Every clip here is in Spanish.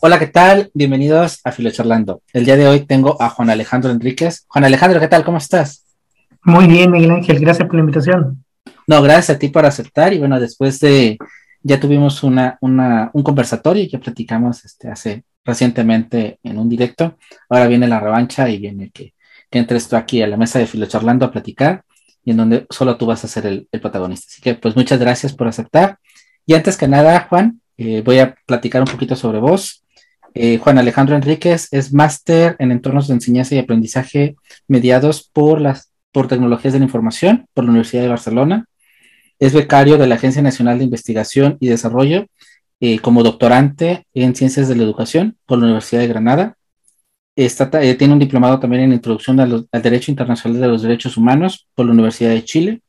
Hola, ¿qué tal? Bienvenidos a Charlando. El día de hoy tengo a Juan Alejandro Enríquez. Juan Alejandro, ¿qué tal? ¿Cómo estás? Muy bien, Miguel Ángel, gracias por la invitación. No, gracias a ti por aceptar. Y bueno, después de, ya tuvimos una, una, un conversatorio, ya platicamos este, hace recientemente en un directo. Ahora viene la revancha y viene que, que entres tú aquí a la mesa de Charlando a platicar y en donde solo tú vas a ser el, el protagonista. Así que pues muchas gracias por aceptar. Y antes que nada, Juan, eh, voy a platicar un poquito sobre vos. Eh, Juan Alejandro Enríquez es máster en entornos de enseñanza y aprendizaje mediados por, las, por tecnologías de la información por la Universidad de Barcelona. Es becario de la Agencia Nacional de Investigación y Desarrollo eh, como doctorante en Ciencias de la Educación por la Universidad de Granada. Eh, tiene un diplomado también en Introducción al, Derecho Internacional de los Derechos Humanos por la Universidad de Chile.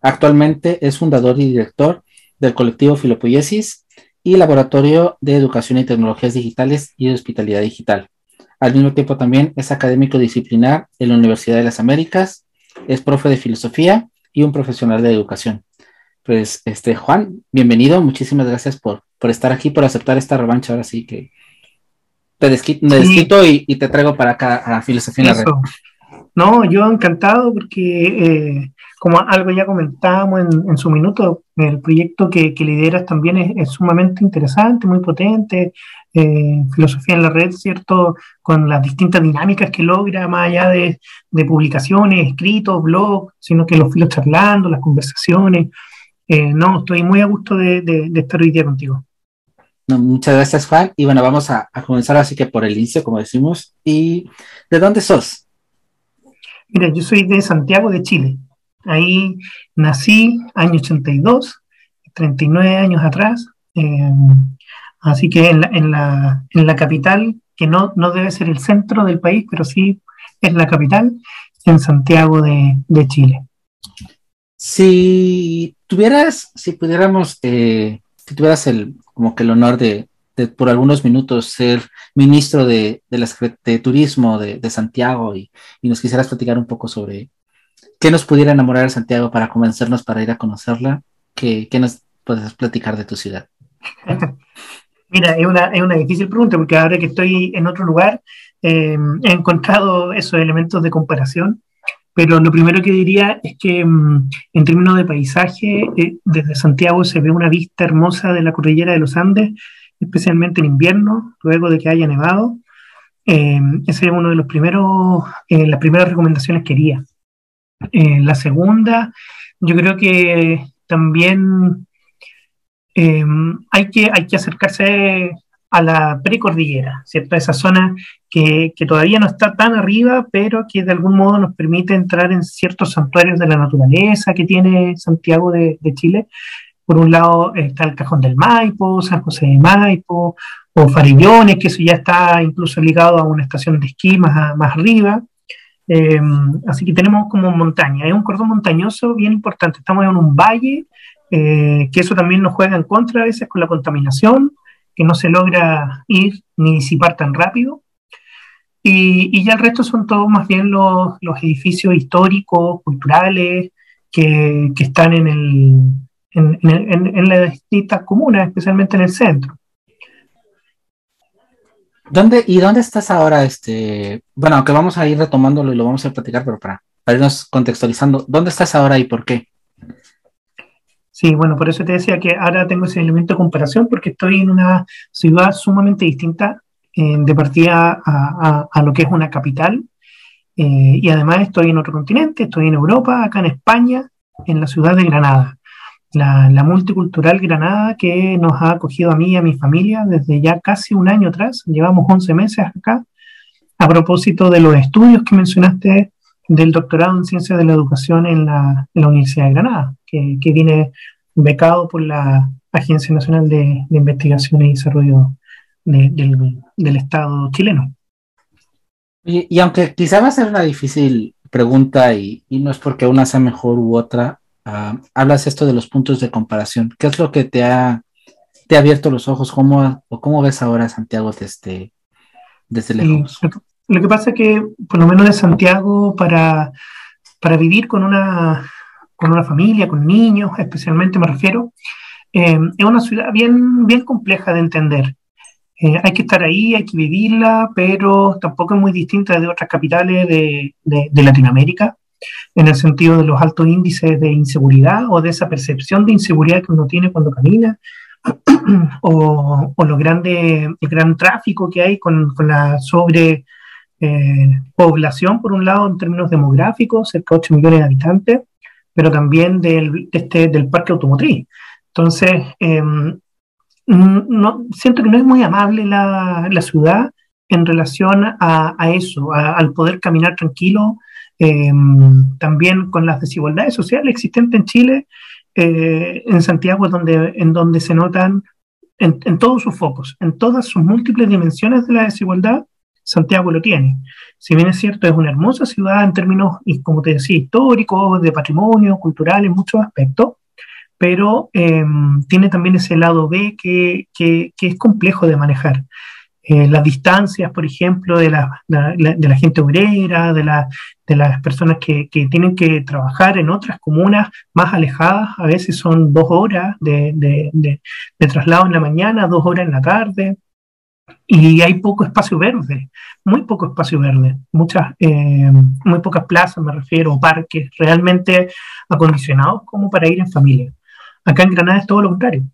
Actualmente es fundador y director del colectivo Filopoiesis y Laboratorio de Educación y Tecnologías Digitales y de Hospitalidad Digital. Al mismo tiempo también es académico disciplinar en la Universidad de las Américas, es profe de filosofía y un profesional de educación. Pues, este, Juan, bienvenido, muchísimas gracias por, por estar aquí, por aceptar esta revancha. Ahora sí que te desquito, y, te traigo para acá a Filosofía en la Red. No, yo encantado porque, eh, como algo ya comentábamos en, su minuto, el proyecto que, lideras también es, sumamente interesante, muy potente. Eh, filosofía en la red, ¿cierto? Con las distintas dinámicas que logra, más allá de, publicaciones, escritos, blogs, sino que los filos charlando, las conversaciones. Eh, no, estoy muy a gusto de, estar hoy día contigo. muchas gracias, Juan. Y bueno, vamos a, a comenzar así que por el inicio, como decimos. ¿Y de dónde sos? Mira, yo soy de Santiago de Chile. Ahí nací, año 82, 39 años atrás. Eh, así que en la, en, la, en la, capital, que no, no debe ser el centro del país, pero sí es la capital, en Santiago de, de Chile. Si tuvieras, si pudiéramos, eh, si tuvieras el, como que el honor de, por algunos minutos ser ministro de, de, Turismo de, Santiago y, nos quisieras platicar un poco sobre qué nos pudiera enamorar de Santiago para convencernos para ir a conocerla, ¿qué, nos puedes platicar de tu ciudad? Mira, es una, es una difícil pregunta porque ahora que estoy en otro lugar eh, he encontrado esos elementos de comparación, pero lo primero que diría es que mm, en términos de paisaje, eh, desde Santiago se ve una vista hermosa de la cordillera de los Andes especialmente en invierno, luego de que haya nevado. Eh, ese es uno de los primeros, eh, las primeras recomendaciones que haría. Eh, la segunda, yo creo que también hay, que, hay que acercarse a la precordillera, ¿cierto? Esa zona que, que, todavía no está tan arriba, pero que de algún modo nos permite entrar en ciertos santuarios de la naturaleza que tiene Santiago de, de Chile, por un lado está el Cajón del Maipo, San José de Maipo, o Farillones, que eso ya está incluso ligado a una estación de esquí más, más arriba. Eh, así que tenemos como montaña, es un cordón montañoso bien importante. Estamos en un valle, eh, que eso también nos juega en contra a veces con la contaminación, que no se logra ir ni disipar tan rápido. Y, ya el resto son todos más bien los, edificios históricos, culturales, que, que están en el, en, las distintas comunas, especialmente en el centro. ¿Dónde, ¿Y dónde estás ahora? Este, bueno, aunque vamos a ir retomándolo y lo vamos a platicar, pero para, para irnos contextualizando, ¿dónde estás ahora y por qué? Sí, bueno, por eso te decía que ahora tengo ese elemento de comparación porque estoy en una ciudad sumamente distinta eh, de partida a, lo que es una capital eh, y además estoy en otro continente, estoy en Europa, acá en España, en la ciudad de Granada la, multicultural Granada que nos ha acogido a mí y a mi familia desde ya casi un año atrás. Llevamos 11 meses acá. A propósito de los estudios que mencionaste del doctorado en Ciencias de la Educación en la, Universidad de Granada, que, viene becado por la Agencia Nacional de, Investigación y Desarrollo del, Estado chileno. Y, aunque quizá va a ser una difícil pregunta y, y, no es porque una sea mejor u otra, Ah, hablas esto de los puntos de comparación. ¿Qué es lo que te ha, te ha abierto los ojos? ¿Cómo, o ¿Cómo ves ahora Santiago desde, desde lejos? lo que pasa es que, por lo menos de Santiago, para, para vivir con una, con una familia, con niños, especialmente me refiero, eh, es una ciudad bien, bien compleja de entender. Eh, hay que estar ahí, hay que vivirla, pero tampoco es muy distinta de otras capitales de, de, Latinoamérica, en el sentido de los altos índices de inseguridad o de esa percepción de inseguridad que uno tiene cuando camina, o, o el gran tráfico que hay con, con la sobre eh, población, por un lado, en términos demográficos, cerca de 8 millones de habitantes, pero también del, este, del parque automotriz. Entonces, em, no, siento que no es muy amable la, la ciudad en relación a, a eso, al poder caminar tranquilo, em, también con las desigualdades sociales existentes en Chile, eh, en Santiago, donde, en donde se notan en, todos sus focos, en todas sus múltiples dimensiones de la desigualdad, Santiago lo tiene. Si bien es cierto, es una hermosa ciudad en términos, como te decía, históricos, de patrimonio, cultural, en muchos aspectos, pero em, tiene también ese lado B que, que, es complejo de manejar. Eh, las distancias, por ejemplo, de la, de la gente obrera, de, de las personas que, que, tienen que trabajar en otras comunas más alejadas, a veces son dos horas de, traslado en la mañana, dos horas en la tarde y hay poco espacio verde, muy poco espacio verde, muchas, eh, muy pocas plazas, me refiero, parques realmente acondicionados como para ir en familia. Acá en Granada es todo lo contrario.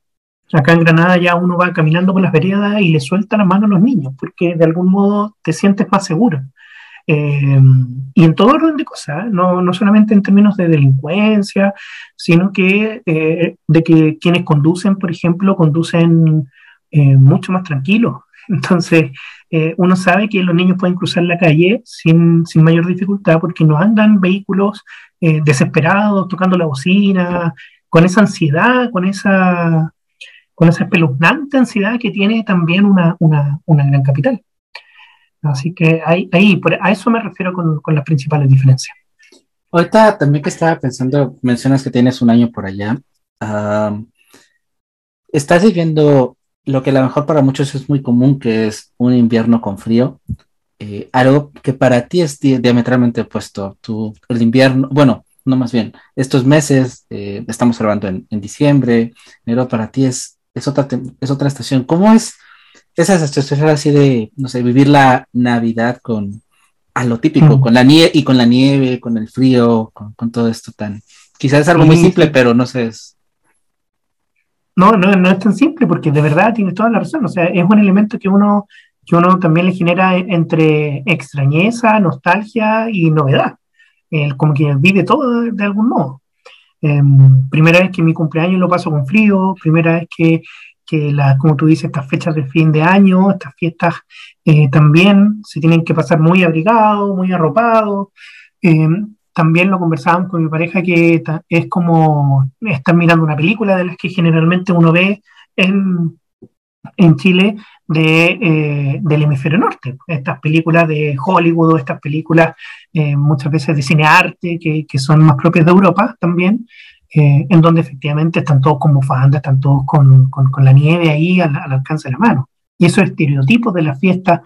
Acá en Granada ya uno va caminando por las veredas y le suelta la mano a los niños, porque de algún modo te sientes más seguro. Eh, y en todo orden de cosas, ¿eh? no, no, solamente en términos de delincuencia, sino que de que quienes conducen, por ejemplo, conducen mucho más tranquilos, entonces, eh, uno sabe que los niños pueden cruzar la calle sin, sin mayor dificultad porque no andan vehículos eh, desesperados, tocando la bocina, con esa ansiedad, con esa, con esa espeluznante ansiedad que tiene también una, una, una gran capital. Así que ahí, ahí a eso me refiero con, con las principales diferencias. Ahorita también que estaba pensando, mencionas que tienes un año por allá. ¿Estás viviendo lo que a lo mejor para muchos es muy común, que es un invierno con frío, eh, algo que para ti es diametralmente opuesto. Tú, el invierno, bueno, no más bien, estos meses, eh, estamos grabando en, diciembre, enero para ti es, es, otra, es otra estación. ¿Cómo es esa estación así de, no sé, vivir la Navidad con a lo típico, mm. con la nieve y con la nieve, con el frío, con, todo esto tan... Quizás es algo muy simple, pero no sé, es, no, no, no es tan simple porque de verdad tienes toda la razón. O sea, es un elemento que uno, que uno también le genera entre extrañeza, nostalgia y novedad. como que vive todo de, algún modo. Em, primera vez que mi cumpleaños lo paso con frío, primera vez que, que la, como tú dices, estas fechas de fin de año, estas fiestas eh, también se tienen que pasar muy abrigados, muy arropados. Em, también lo conversábamos con mi pareja que es como estar mirando una película de las que generalmente uno ve en, en Chile de, eh, del hemisferio norte. Estas películas de Hollywood estas películas eh, muchas veces de cinearte que, que son más propias de Europa también, eh, en donde efectivamente están todos con bufandas, están todos con, con, con la nieve ahí al, al, alcance de la mano. Y esos estereotipos de la fiesta,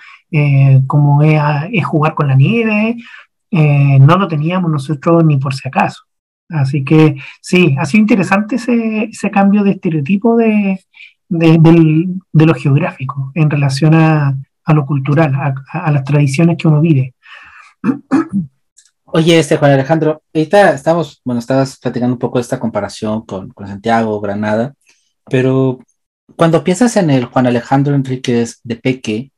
como es, es, jugar con la nieve eh, no lo teníamos nosotros ni por si acaso. Así que sí, ha sido interesante ese, ese cambio de estereotipo de, de, lo geográfico en relación a, a lo cultural, a, a, las tradiciones que uno vive. Oye, este Juan Alejandro, ahorita estamos, bueno, estabas platicando un poco de esta comparación con, con Santiago, Granada, pero cuando piensas en el Juan Alejandro Enríquez de peque,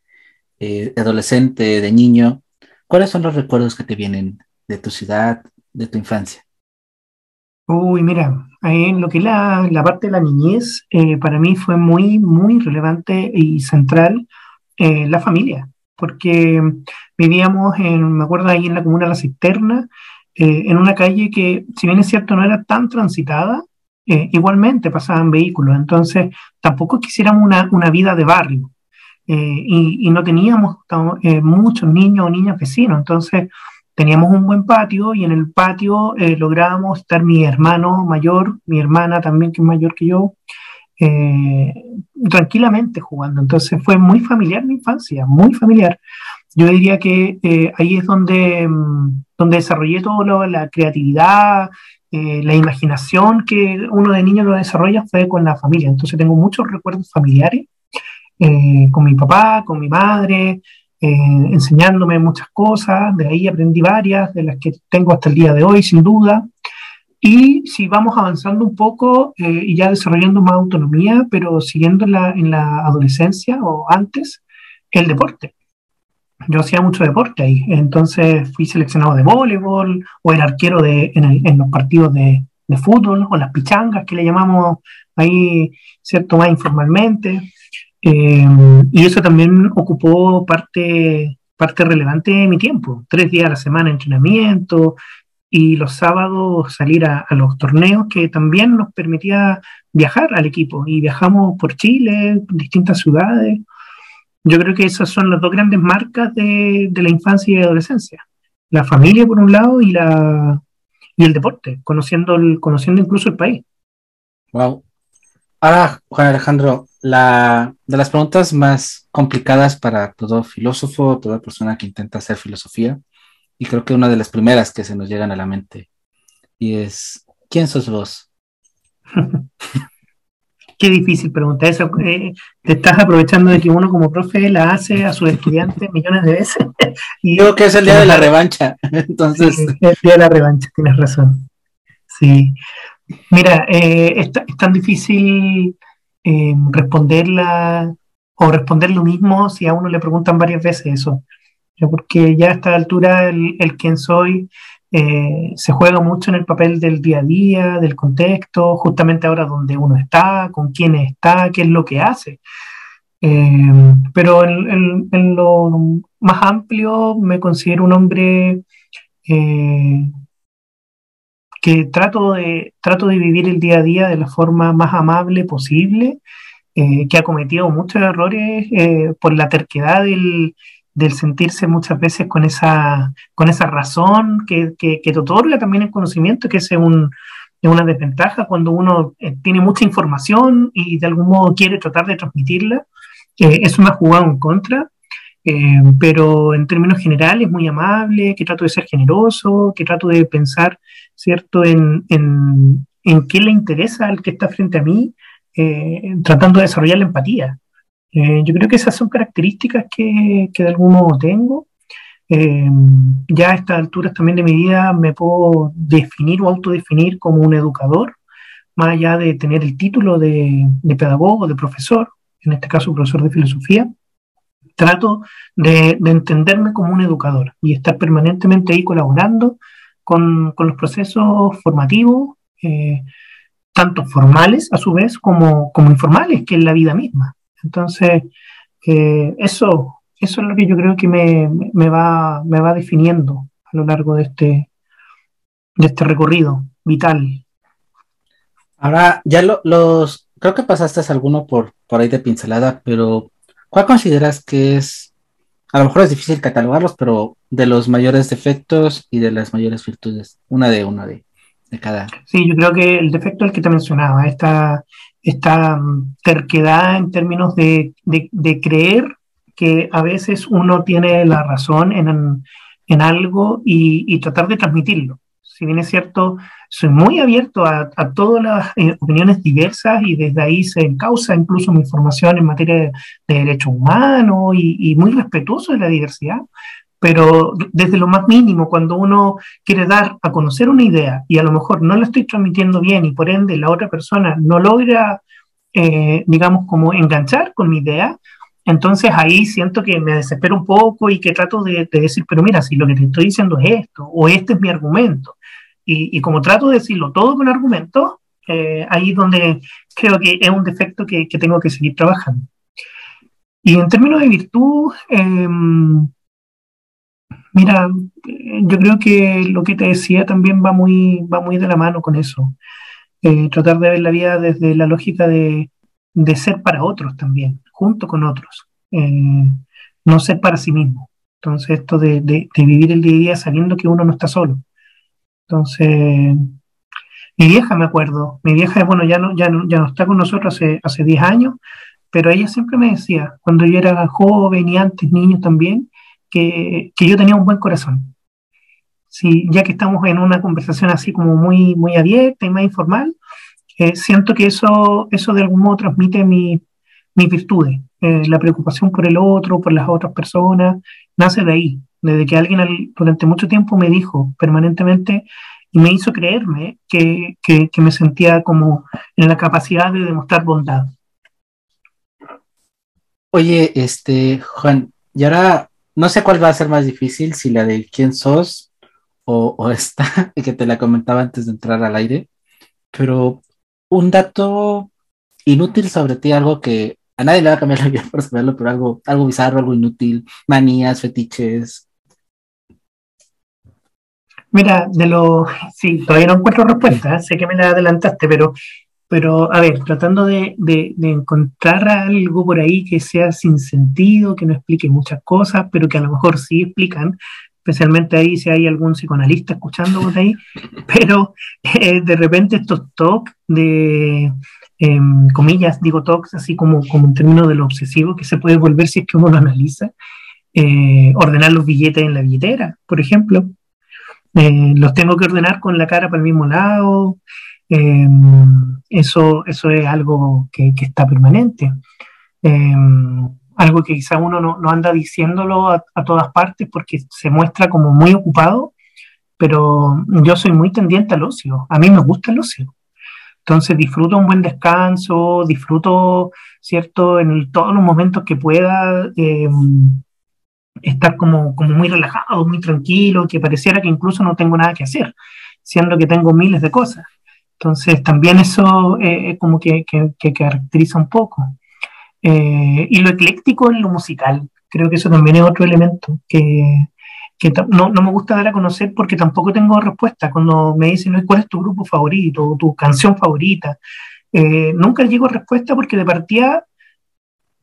eh, adolescente, de niño, ¿Cuáles son los recuerdos que te vienen de tu ciudad, de tu infancia? Uy, mira, en lo que es la, la parte de la niñez, eh, para mí fue muy, muy relevante y central eh, la familia, porque vivíamos, en, me acuerdo ahí en la comuna La Cisterna, eh, en una calle que, si bien es cierto, no era tan transitada, igualmente pasaban vehículos, entonces tampoco quisiéramos una, una vida de barrio. Eh, y, no teníamos muchos niños o niñas vecinos, entonces teníamos un buen patio y en el patio eh, lográbamos estar mi hermano mayor, mi hermana también que es mayor que yo, tranquilamente jugando. Entonces fue muy familiar mi infancia, muy familiar. Yo diría que ahí es donde, mm, donde desarrollé toda la creatividad, la imaginación que uno de niño lo desarrolla fue con la familia. Entonces tengo muchos recuerdos familiares eh, con mi papá, con mi madre, eh, enseñándome muchas cosas, de ahí aprendí varias, de las que tengo hasta el día de hoy, sin duda. Y si vamos avanzando un poco eh, y ya desarrollando más autonomía, pero siguiendo en la, en la adolescencia o antes, el deporte. Yo hacía mucho deporte ahí, entonces fui seleccionado de voleibol o el arquero de, en, en los partidos de, de, fútbol o las pichangas que le llamamos ahí, ¿cierto? Más informalmente. Eh, y eso también ocupó parte, parte relevante de mi tiempo. Tres días a la semana entrenamiento y los sábados salir a, a, los torneos que también nos permitía viajar al equipo. Y viajamos por Chile, distintas ciudades. Yo creo que esas son las dos grandes marcas de, de la infancia y adolescencia. La familia por un lado y, la, y el deporte, conociendo, el, conociendo incluso el país. Wow. Ahora, Juan Alejandro, la, de las preguntas más complicadas para todo filósofo, toda persona que intenta hacer filosofía, y creo que una de las primeras que se nos llegan a la mente, y es, ¿quién sos vos? Qué difícil pregunta esa. Eh, te estás aprovechando de que uno como profe la hace a sus estudiantes millones de veces. y, Creo que es el día de la revancha. Entonces. El día de la revancha, tienes razón. Sí. Mira, eh, es, tan difícil eh, responderla o responder lo mismo si a uno le preguntan varias veces eso. Porque ya a esta altura el, el quién soy eh, se juega mucho en el papel del día a día, del contexto, justamente ahora donde uno está, con quién está, qué es lo que hace. Eh, pero en, lo más amplio me considero un hombre eh, que trato de, trato de vivir el día a día de la forma más amable posible, eh, que ha cometido muchos errores eh, por la terquedad del, del, sentirse muchas veces con esa, con esa razón que, que, que te otorga también el conocimiento, que es, un, es una desventaja cuando uno eh, tiene mucha información y de algún modo quiere tratar de transmitirla. eso me ha jugado en contra. Eh, pero en términos generales muy amable, que trato de ser generoso, que trato de pensar, ¿cierto?, en, en, en qué le interesa al que está frente a mí, eh, tratando de desarrollar la empatía. Eh, yo creo que esas son características que, que de algún modo tengo. Eh, ya a estas alturas también de mi vida me puedo definir o autodefinir como un educador, más allá de tener el título de, de pedagogo, de profesor, en este caso profesor de filosofía trato de, de, entenderme como un educador y estar permanentemente ahí colaborando con, los procesos formativos, eh, tanto formales a su vez como, como, informales, que es la vida misma. Entonces, eh, eso, eso es lo que yo creo que me, me, va, me va definiendo a lo largo de este, de este recorrido vital. Ahora, ya lo, los, creo que pasaste alguno por, por ahí de pincelada, pero ¿Cuál consideras que es, a lo mejor es difícil catalogarlos, pero de los mayores defectos y de las mayores virtudes? Una de una de, de cada. Sí, yo creo que el defecto es el que te mencionaba, esta, esta mm, terquedad en términos de, de, de, creer que a veces uno tiene la razón en, en algo y, y tratar de transmitirlo. Si bien es cierto, soy muy abierto a, a todas las eh, opiniones diversas y desde ahí se encausa incluso mi formación en materia de, de derechos humanos y, muy respetuoso de la diversidad. Pero desde lo más mínimo, cuando uno quiere dar a conocer una idea y a lo mejor no la estoy transmitiendo bien y por ende la otra persona no logra, eh, digamos, como enganchar con mi idea, entonces ahí siento que me desespero un poco y que trato de, decir, pero mira, si lo que te estoy diciendo es esto, o este es mi argumento, y, como trato de decirlo todo con argumentos, eh, ahí es donde creo que es un defecto que, tengo que seguir trabajando. Y en términos de virtud, eh, mira, yo creo que lo que te decía también va muy, va muy de la mano con eso. Eh, tratar de ver la vida desde la lógica de, de ser para otros también, junto con otros, eh, no ser para sí mismo. Entonces, esto de, de, de, vivir el día a día sabiendo que uno no está solo. Entonces, mi vieja, me acuerdo, mi vieja, bueno, ya no, ya no, ya no está con nosotros hace, hace 10 años, pero ella siempre me decía, cuando yo era joven y antes niño también, que, que yo tenía un buen corazón. Sí, ya que estamos en una conversación así como muy, muy abierta y más informal, eh, siento que eso, eso de algún modo transmite mi, mis virtudes. Eh, la preocupación por el otro, por las otras personas, nace de ahí, desde que alguien durante mucho tiempo me dijo permanentemente y me hizo creerme que, que, me sentía como en la capacidad de demostrar bondad. Oye, este, Juan, y ahora no sé cuál va a ser más difícil, si la de quién sos o, o esta, que te la comentaba antes de entrar al aire, pero un dato inútil sobre ti, algo que a nadie le va a cambiar la vida por saberlo, pero algo, algo bizarro, algo inútil, manías, fetiches. Mira, de lo. Sí, todavía no encuentro respuesta, sé que me la adelantaste, pero, pero a ver, tratando de, de, encontrar algo por ahí que sea sin sentido, que no explique muchas cosas, pero que a lo mejor sí explican, especialmente ahí si hay algún psicoanalista escuchando por ahí, pero eh, de repente estos talks de, Em, comillas, digo talks, así como, como en términos de lo obsesivo que se puede volver si es que uno lo analiza, eh, ordenar los billetes en la billetera, por ejemplo. Eh, los tengo que ordenar con la cara para el mismo lado. Em, eso, eso es algo que, que está permanente. Em, algo que quizá uno no, no anda diciéndolo a, a, todas partes porque se muestra como muy ocupado, pero yo soy muy tendiente al ocio. A mí me gusta el ocio. Entonces disfruto un buen descanso, disfruto, ¿cierto?, en todos los momentos que pueda em, estar como, como muy relajado, muy tranquilo, que pareciera que incluso no tengo nada que hacer, siendo que tengo miles de cosas. Entonces también eso eh, es como que, que, caracteriza un poco. Eh, y lo ecléctico en lo musical, creo que eso también es otro elemento que, que no, no, me gusta dar a conocer porque tampoco tengo respuesta. Cuando me dicen, ¿cuál es tu grupo favorito? ¿Tu canción favorita? Eh, nunca llego a respuesta porque de partida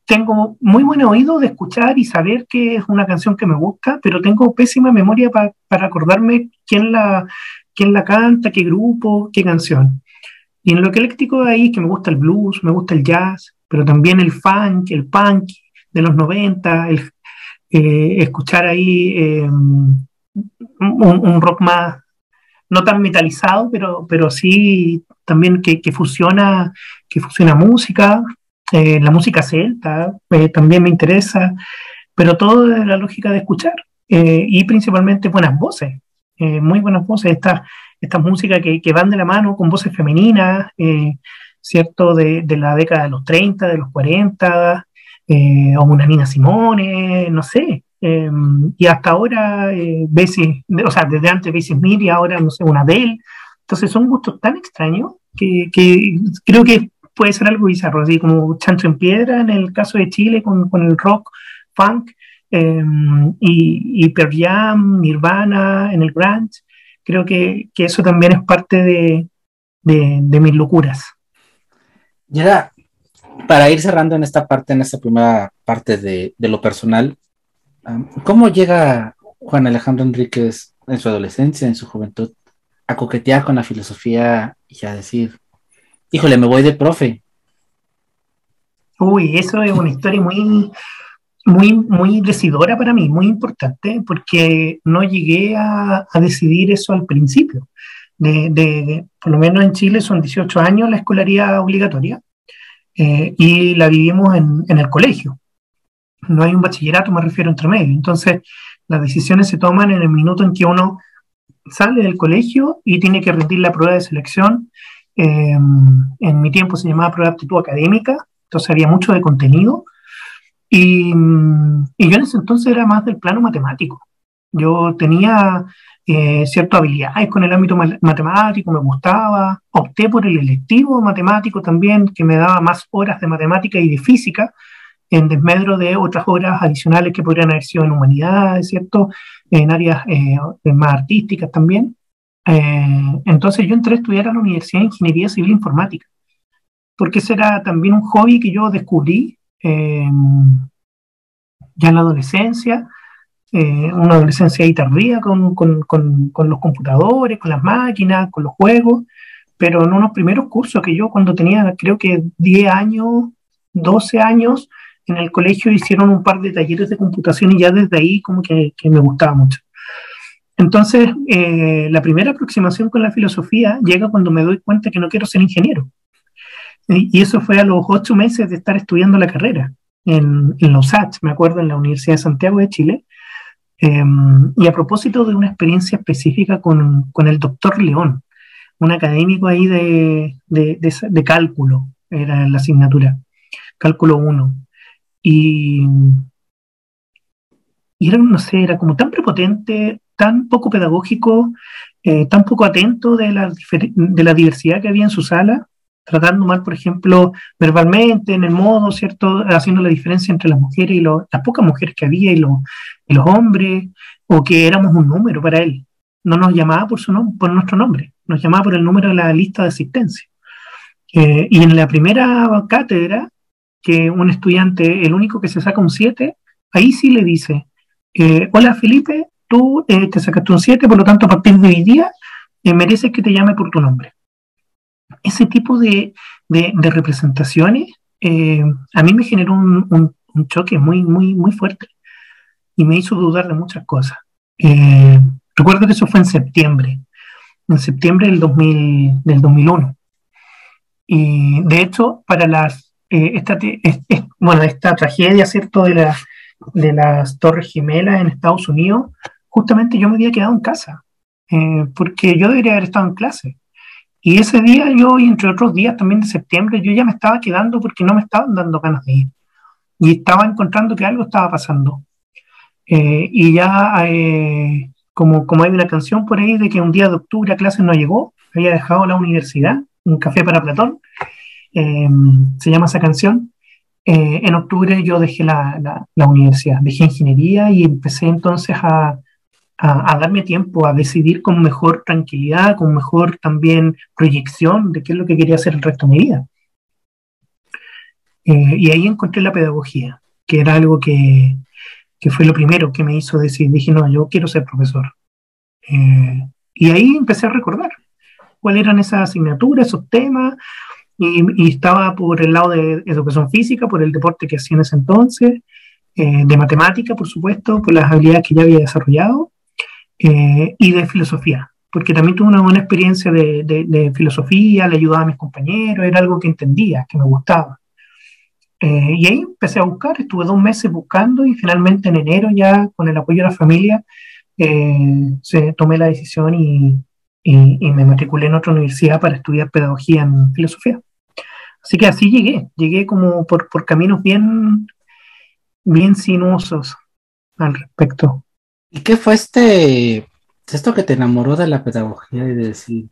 tengo muy buen oído de escuchar y saber que es una canción que me gusta, pero tengo pésima memoria para acordarme quién la, quién la canta, qué grupo, qué canción. Y en lo ecléctico ahí que me gusta el blues, me gusta el jazz, pero también el funk, el punk de los 90, el, eh, escuchar ahí eh, un, rock más, no tan metalizado, pero, pero sí también que, fusiona, que fusiona música, eh, la música celta también me interesa, pero todo de la lógica de escuchar y principalmente buenas voces, muy buenas voces, estas esta música que, que, van de la mano con voces femeninas, ¿cierto? De, de, la década de los 30, de los 40, eh, o una Nina Simone, no sé. Em, y hasta ahora, eh, o sea, desde antes Smith y ahora, no sé, una Adele. Entonces son gustos tan extraños que, creo que puede ser algo bizarro, así como Chancho en Piedra en el caso de Chile con, con el rock, funk, em, y, y Pearl Jam, Nirvana en el grunge. Creo que, que eso también es parte de, de mis locuras. Ya, para ir cerrando en esta parte, en esta primera parte de, lo personal, ¿cómo llega Juan Alejandro Enríquez en su adolescencia, en su juventud, a coquetear con la filosofía y a decir, híjole, me voy de profe? Uy, eso es una historia muy, muy, muy decidora para mí, muy importante, porque no llegué a, decidir eso al principio. De, por lo menos en Chile son 18 años la escolaría obligatoria, eh, y la vivimos en, en, el colegio. No hay un bachillerato, me refiero entre medio. Entonces, las decisiones se toman en el minuto en que uno sale del colegio y tiene que rendir la prueba de selección. Eh, en mi tiempo se llamaba prueba de aptitud académica, entonces había mucho de contenido. Y, y yo en ese entonces era más del plano matemático. Yo tenía eh, ciertas habilidades con el ámbito matemático, me gustaba, opté por el electivo matemático también, que me daba más horas de matemática y de física, en desmedro de otras horas adicionales que podrían haber sido en humanidades, ¿cierto? En áreas eh, más artísticas también. Eh, entonces yo entré a estudiar a la Universidad de Ingeniería Civil Informática, porque ese era también un hobby que yo descubrí ya en la adolescencia, eh, una adolescencia ahí tardía con, con, con, los computadores, con las máquinas, con los juegos, pero en unos primeros cursos que yo cuando tenía creo que 10 años, 12 años, en el colegio hicieron un par de talleres de computación y ya desde ahí como que, que me gustaba mucho. Entonces, eh, la primera aproximación con la filosofía llega cuando me doy cuenta que no quiero ser ingeniero. Y, eso fue a los ocho meses de estar estudiando la carrera en, en los USACH, me acuerdo, en la Universidad de Santiago de Chile. Em, y a propósito de una experiencia específica con, con el doctor León, un académico ahí de, de, de, cálculo, era la asignatura, cálculo 1. Y, y, era, no sé, era como tan prepotente, tan poco pedagógico, eh, tan poco atento de la, de la diversidad que había en su sala, tratando mal, por ejemplo, verbalmente, en el modo, ¿cierto? Haciendo la diferencia entre las mujeres y las pocas mujeres que había y, y, los hombres, o que éramos un número para él. No nos llamaba por, su por nuestro nombre nos llamaba por el número de la lista de asistencia. Eh, y en la primera cátedra, que un estudiante, el único que se saca un 7, ahí sí le dice, eh, hola Felipe, tú eh, te sacaste un 7, por lo tanto a partir de hoy día mereces que te llame por tu nombre. Ese tipo de, de, representaciones a mí me generó un, un, choque muy, muy, muy fuerte y me hizo dudar de muchas cosas. recuerdo que eso fue en septiembre en septiembre del, 2000, del 2001. Y de hecho, para las, eh, esta, bueno, esta tragedia, ¿cierto?, de, de las Torres Gemelas en Estados Unidos, justamente yo me había quedado en casa, eh, porque yo debería haber estado en clase. Y ese día yo, y entre otros días también de septiembre, yo ya me estaba quedando porque no me estaban dando ganas de ir. Y estaba encontrando que algo estaba pasando. Eh, y ya como, como hay una canción por ahí de que un día de octubre a clases no llegó, había dejado la universidad, un café para Platón, eh, se llama esa canción. Eh, en octubre yo dejé la, la, universidad, dejé ingeniería y empecé entonces a, a, darme tiempo a decidir con mejor tranquilidad, con mejor también proyección de qué es lo que quería hacer el resto de mi vida. Eh, y ahí encontré la pedagogía, que era algo que, que fue lo primero que me hizo decir, dije, no, yo quiero ser profesor. Eh, y ahí empecé a recordar cuáles eran esas asignaturas, esos temas, y, estaba por el lado de educación física, por el deporte que hacía en ese entonces, eh, de matemática, por supuesto, por las habilidades que ya había desarrollado, eh, y de filosofía, porque también tuve una buena experiencia de, de filosofía, le ayudaba a mis compañeros, era algo que entendía, que me gustaba. Eh, y ahí empecé a buscar, estuve dos meses buscando y finalmente en enero ya con el apoyo de la familia eh, se tomé la decisión y, y, me matriculé en otra universidad para estudiar pedagogía en filosofía. Así que así llegué, llegué como por, por caminos bien, bien sinuosos al respecto. ¿Y qué fue este, esto que te enamoró de la pedagogía y de decir,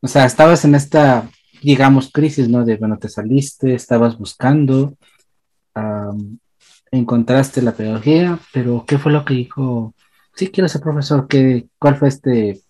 o sea, estabas en esta digamos, crisis, ¿no? De, bueno, te saliste, estabas buscando, encontraste la pedagogía, pero ¿qué fue lo que dijo? Sí, quiero ser profesor, ¿qué, ¿cuál fue este?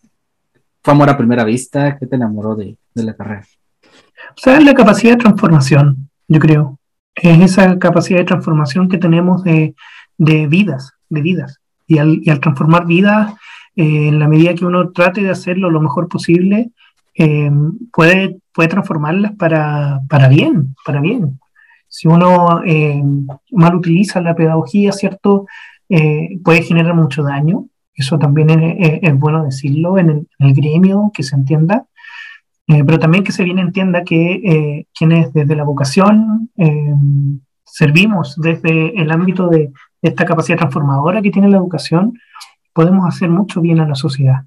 ¿Fue amor a primera vista? ¿Qué te enamoró de, la carrera? O sea, la capacidad de transformación, yo creo. Es esa capacidad de transformación que tenemos de, vidas, de vidas. Y al, transformar vidas, eh, en la medida que uno trate de hacerlo lo mejor posible, eh, puede, puede transformarlas para, para, bien, para bien. Si uno eh, mal utiliza la pedagogía, ¿cierto? Eh, puede generar mucho daño. Eso también es, bueno decirlo en el, gremio, que se entienda. pero también que se bien entienda que quienes desde la vocación servimos desde el ámbito de esta capacidad transformadora que tiene la educación, podemos hacer mucho bien a la sociedad.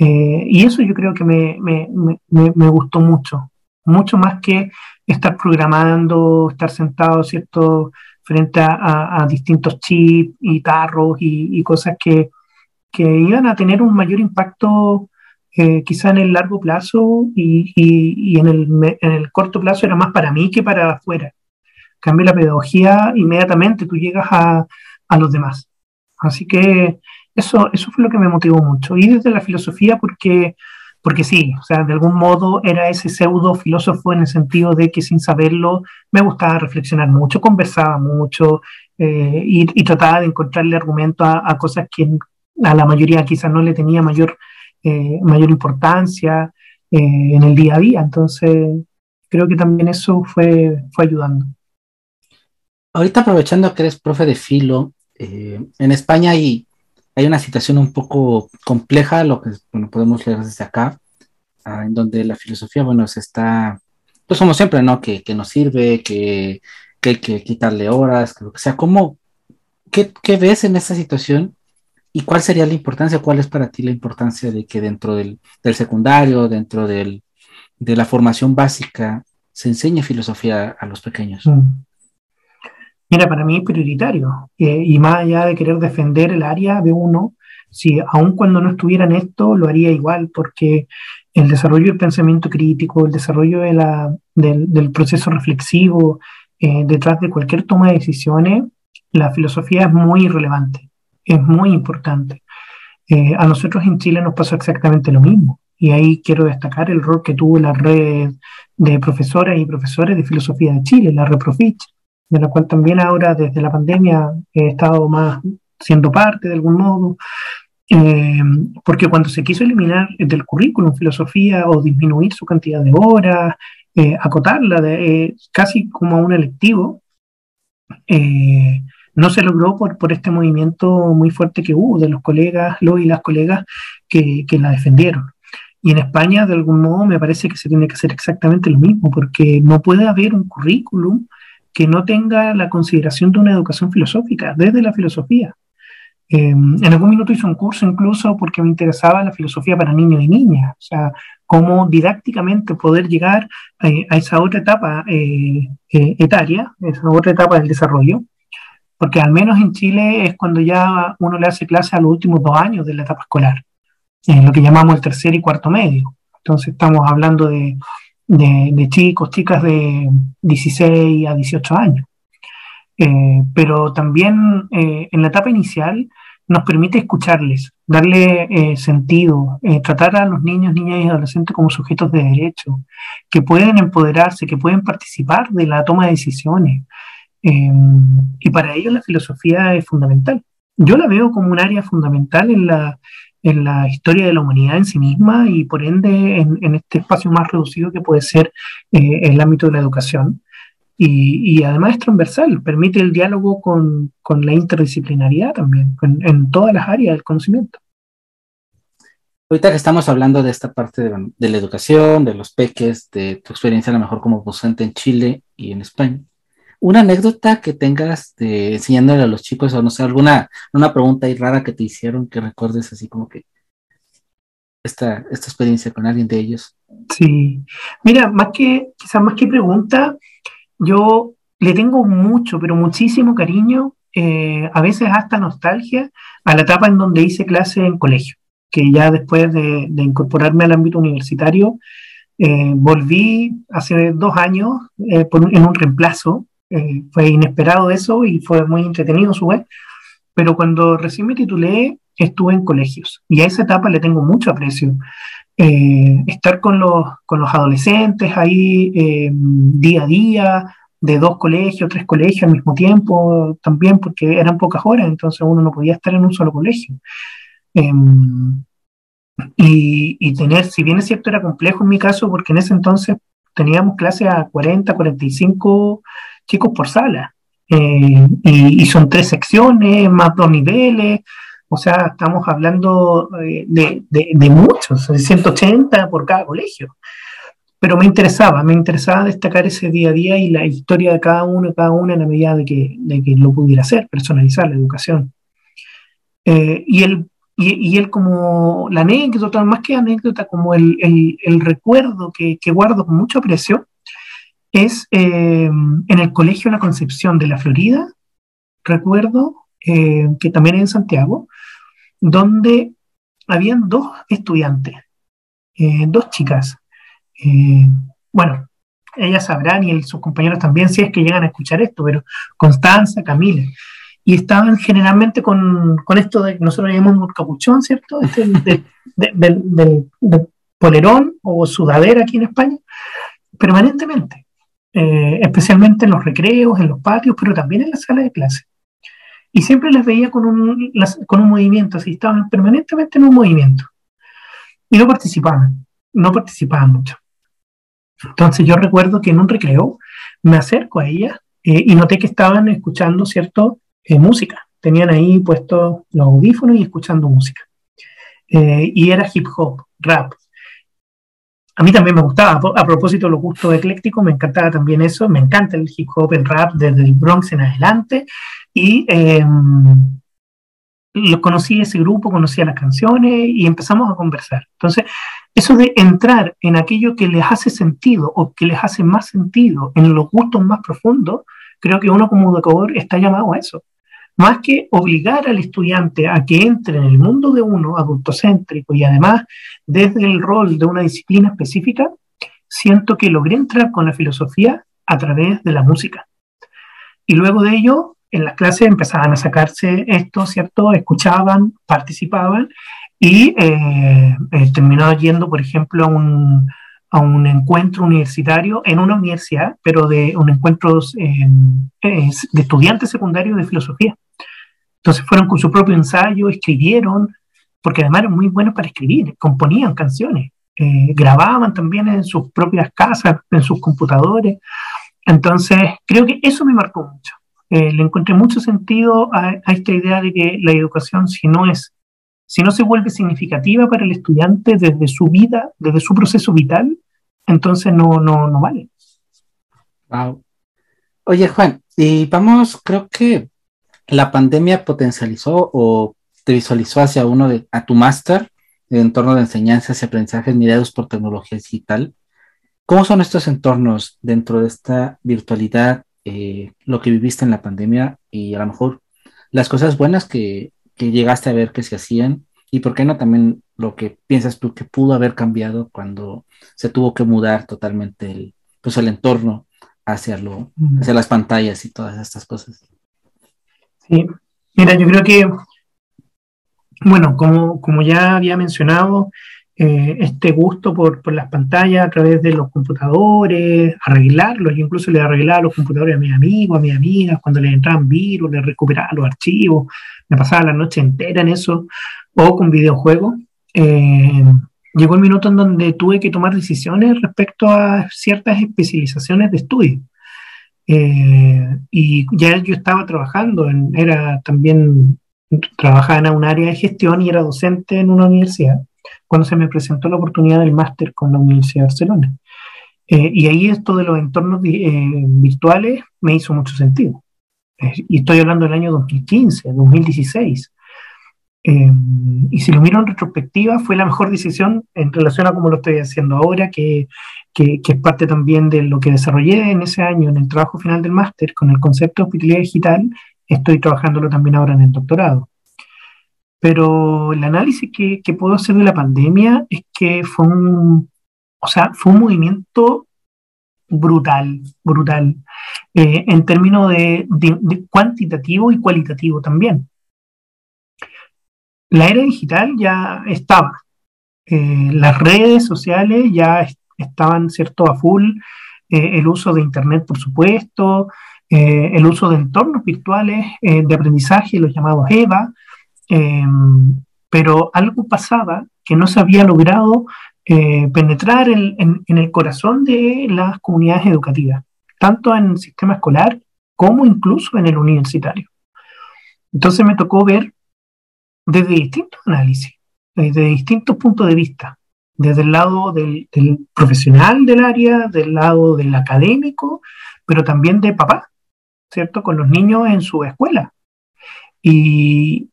Eh, y eso yo creo que me, me, me, gustó mucho, mucho más que estar programando, estar sentado, ¿cierto?, frente a, a, distintos chips y tarros y, cosas que, que, iban a tener un mayor impacto eh, quizá en el largo plazo y, y, y en, el, en, el, corto plazo era más para mí que para afuera. Cambia la pedagogía, inmediatamente tú llegas a, a los demás. Así que eso, eso fue lo que me motivó mucho. Y desde la filosofía, porque, porque sí, o sea, de algún modo era ese pseudo filósofo en el sentido de que sin saberlo me gustaba reflexionar mucho, conversaba mucho eh, y, trataba de encontrarle argumento a, cosas que a la mayoría quizás no le tenía mayor, eh, mayor importancia eh, en el día a día. Entonces, creo que también eso fue, fue ayudando. Ahorita aprovechando que eres profe de filo, en España hay hay una situación un poco compleja, lo que podemos leer desde acá, ah, en donde la filosofía, bueno, se está pues como siempre, ¿no? Que, que nos sirve, que, que, hay que quitarle horas, que lo que sea. ¿Cómo, qué, qué ves en esta situación y cuál sería la importancia, cuál es para ti la importancia de que dentro del, del secundario, dentro del, de la formación básica, se enseñe filosofía a los pequeños? Mm. Mira, para mí prioritario. Eh, y más allá de querer defender el área de uno, si aun cuando no estuviera en esto, lo haría igual, porque el desarrollo del pensamiento crítico, el desarrollo de la, del, proceso reflexivo, eh, detrás de cualquier toma de decisiones, la filosofía es muy relevante, es muy importante. Eh, a nosotros en Chile nos pasó exactamente lo mismo. Y ahí quiero destacar el rol que tuvo la red de profesoras y profesores de filosofía de Chile, la ReproFich, de la cual también ahora desde la pandemia he estado más siendo parte de algún modo, eh, porque cuando se quiso eliminar del currículum filosofía o disminuir su cantidad de horas, eh, acotarla de, eh, casi como a un electivo, no se logró por, por este movimiento muy fuerte que hubo de los colegas, los y las colegas que, que la defendieron. Y en España, de algún modo, me parece que se tiene que hacer exactamente lo mismo, porque no puede haber un currículum que no tenga la consideración de una educación filosófica, desde la filosofía. Em, en algún minuto hice un curso incluso porque me interesaba la filosofía para niños y niñas, o sea, cómo didácticamente poder llegar eh, a esa otra etapa eh, eh, etaria, esa otra etapa del desarrollo, porque al menos en Chile es cuando ya uno le hace clase a los últimos dos años de la etapa escolar, en lo que llamamos el tercer y cuarto medio. Entonces estamos hablando de de, chicos, chicas de 16 a 18 años. Eh, pero también eh, en la etapa inicial nos permite escucharles, darle eh, sentido, tratar a los niños, niñas y adolescentes como sujetos de derecho, que pueden empoderarse, que pueden participar de la toma de decisiones. y para ello la filosofía es fundamental. Yo la veo como un área fundamental en la, en la historia de la humanidad en sí misma y por ende en, este espacio más reducido que puede ser eh, el ámbito de la educación. Y, además es transversal, permite el diálogo con, con la interdisciplinariedad también, en todas las áreas del conocimiento. Ahorita que estamos hablando de esta parte de, de, la educación, de los peques, de tu experiencia a lo mejor como docente en Chile y en España, una anécdota que tengas de enseñándole a los chicos o no sé, alguna una pregunta ahí rara que te hicieron que recuerdes así como que esta, esta experiencia con alguien de ellos. Sí, mira, más que, quizás más que pregunta, yo le tengo mucho, pero muchísimo cariño, eh, a veces hasta nostalgia, a la etapa en donde hice clase en colegio, que ya después de, incorporarme al ámbito universitario, eh, volví hace dos años eh, en un reemplazo eh, fue inesperado eso y fue muy entretenido su vez. Pero cuando recién me titulé, estuve en colegios y a esa etapa le tengo mucho aprecio. Eh, estar con los, con los adolescentes ahí eh, día a día, de dos colegios, tres colegios al mismo tiempo, también porque eran pocas horas, entonces uno no podía estar en un solo colegio. Em, y, y, tener, si bien es cierto, era complejo en mi caso, porque en ese entonces teníamos clases a 40, 45 chicos por sala. Eh, y, son tres secciones, más dos niveles, o sea, estamos hablando eh, de, de, muchos, de 180 por cada colegio. Pero me interesaba, me interesaba destacar ese día a día y la historia de cada uno, cada una en la medida de que, de que lo pudiera hacer, personalizar la educación. Eh, y, el, y, él como la anécdota, más que anécdota, como el, el, el recuerdo que, que, guardo con mucho aprecio, es eh, en el Colegio La Concepción de la Florida, recuerdo, eh, que también es en Santiago, donde habían dos estudiantes, eh, dos chicas. bueno, ellas sabrán y sus compañeros también si es que llegan a escuchar esto, pero Constanza, Camila. Y estaban generalmente con, con esto de, nosotros llamamos capuchón, ¿cierto? Este, del polerón o sudadera aquí en España, permanentemente. Eh, especialmente en los recreos, en los patios, pero también en la sala de clase. Y siempre les veía con un, con un movimiento, así estaban permanentemente en un movimiento. Y no participaban, no participaban mucho. Entonces yo recuerdo que en un recreo me acerco a ella eh, y noté que estaban escuchando, ¿cierto?, eh, música. Tenían ahí puestos los audífonos y escuchando música. y era hip hop, rap. A mí también me gustaba, a propósito los gustos eclécticos, me encantaba también eso, me encanta el hip hop, el rap desde el Bronx en adelante, y lo conocí ese grupo, conocía las canciones y empezamos a conversar. Entonces, eso de entrar en aquello que les hace sentido o que les hace más sentido, en los gustos más profundos, creo que uno como educador está llamado a eso. Más que obligar al estudiante a que entre en el mundo de uno, adultocéntrico, y además desde el rol de una disciplina específica, siento que logré entrar con la filosofía a través de la música. Y luego de ello, en las clases empezaban a sacarse esto, ¿cierto? Escuchaban, participaban y eh, eh, terminaba yendo, por ejemplo, a un, a un, encuentro universitario en una universidad, pero de un encuentro eh, de estudiantes secundarios de filosofía. Entonces fueron con su propio ensayo, escribieron, porque además eran muy buenos para escribir, componían canciones, grababan también en sus propias casas, en sus computadores. Entonces creo que eso me marcó mucho. Eh, le encontré mucho sentido a, esta idea de que la educación, si no es, si no se vuelve significativa para el estudiante desde su vida, desde su proceso vital, entonces no, no, no vale. Wow. Oye, Juan, y vamos, creo que la pandemia potencializó o te visualizó hacia uno de, a tu máster de entorno de enseñanzas y aprendizajes mediados por tecnología digital. ¿Cómo son estos entornos dentro de esta virtualidad eh, lo que viviste en la pandemia y a lo mejor las cosas buenas que, llegaste a ver que se hacían y por qué no también lo que piensas tú que pudo haber cambiado cuando se tuvo que mudar totalmente el, pues el entorno hacia, lo, hacia las pantallas y todas estas cosas. Sí, mira, yo creo que, bueno, como, como ya había mencionado, eh, este gusto por, por, las pantallas a través de los computadores, arreglarlos. Yo incluso le arreglaba los computadores a mis amigos, a mis amigas, cuando les entraban virus, les recuperaba los archivos, me pasaba la noche entera en eso, o con videojuegos. Eh, llegó el minuto en donde tuve que tomar decisiones respecto a ciertas especializaciones de estudio. Eh, y ya yo estaba trabajando, en, era también, trabajaba en un área de gestión y era docente en una universidad cuando se me presentó la oportunidad del máster con la Universidad de Barcelona. Eh, y ahí esto de los entornos eh, virtuales me hizo mucho sentido. Eh, y estoy hablando del año 2015, 2016. y si lo miro en retrospectiva, fue la mejor decisión en relación a cómo lo estoy haciendo ahora, que, que, que, es parte también de lo que desarrollé en ese año en el trabajo final del máster con el concepto de hospitalidad digital. Estoy trabajándolo también ahora en el doctorado. Pero el análisis que, puedo hacer de la pandemia es que fue un, o sea, fue un movimiento brutal, brutal, eh, en términos de, cuantitativo y cualitativo también. La era digital ya estaba, eh, las redes sociales ya estaban, ¿cierto?, a full, eh, el uso de Internet, por supuesto, el uso de entornos virtuales de aprendizaje, los llamados EVA, Em, pero algo pasaba que no se había logrado eh, penetrar en, el corazón de las comunidades educativas, tanto en el sistema escolar como incluso en el universitario. Entonces me tocó ver desde distintos análisis, desde distintos puntos de vista, desde el lado del, del profesional del área, del lado del académico, pero también de papá, ¿cierto? Con los niños en su escuela. Y,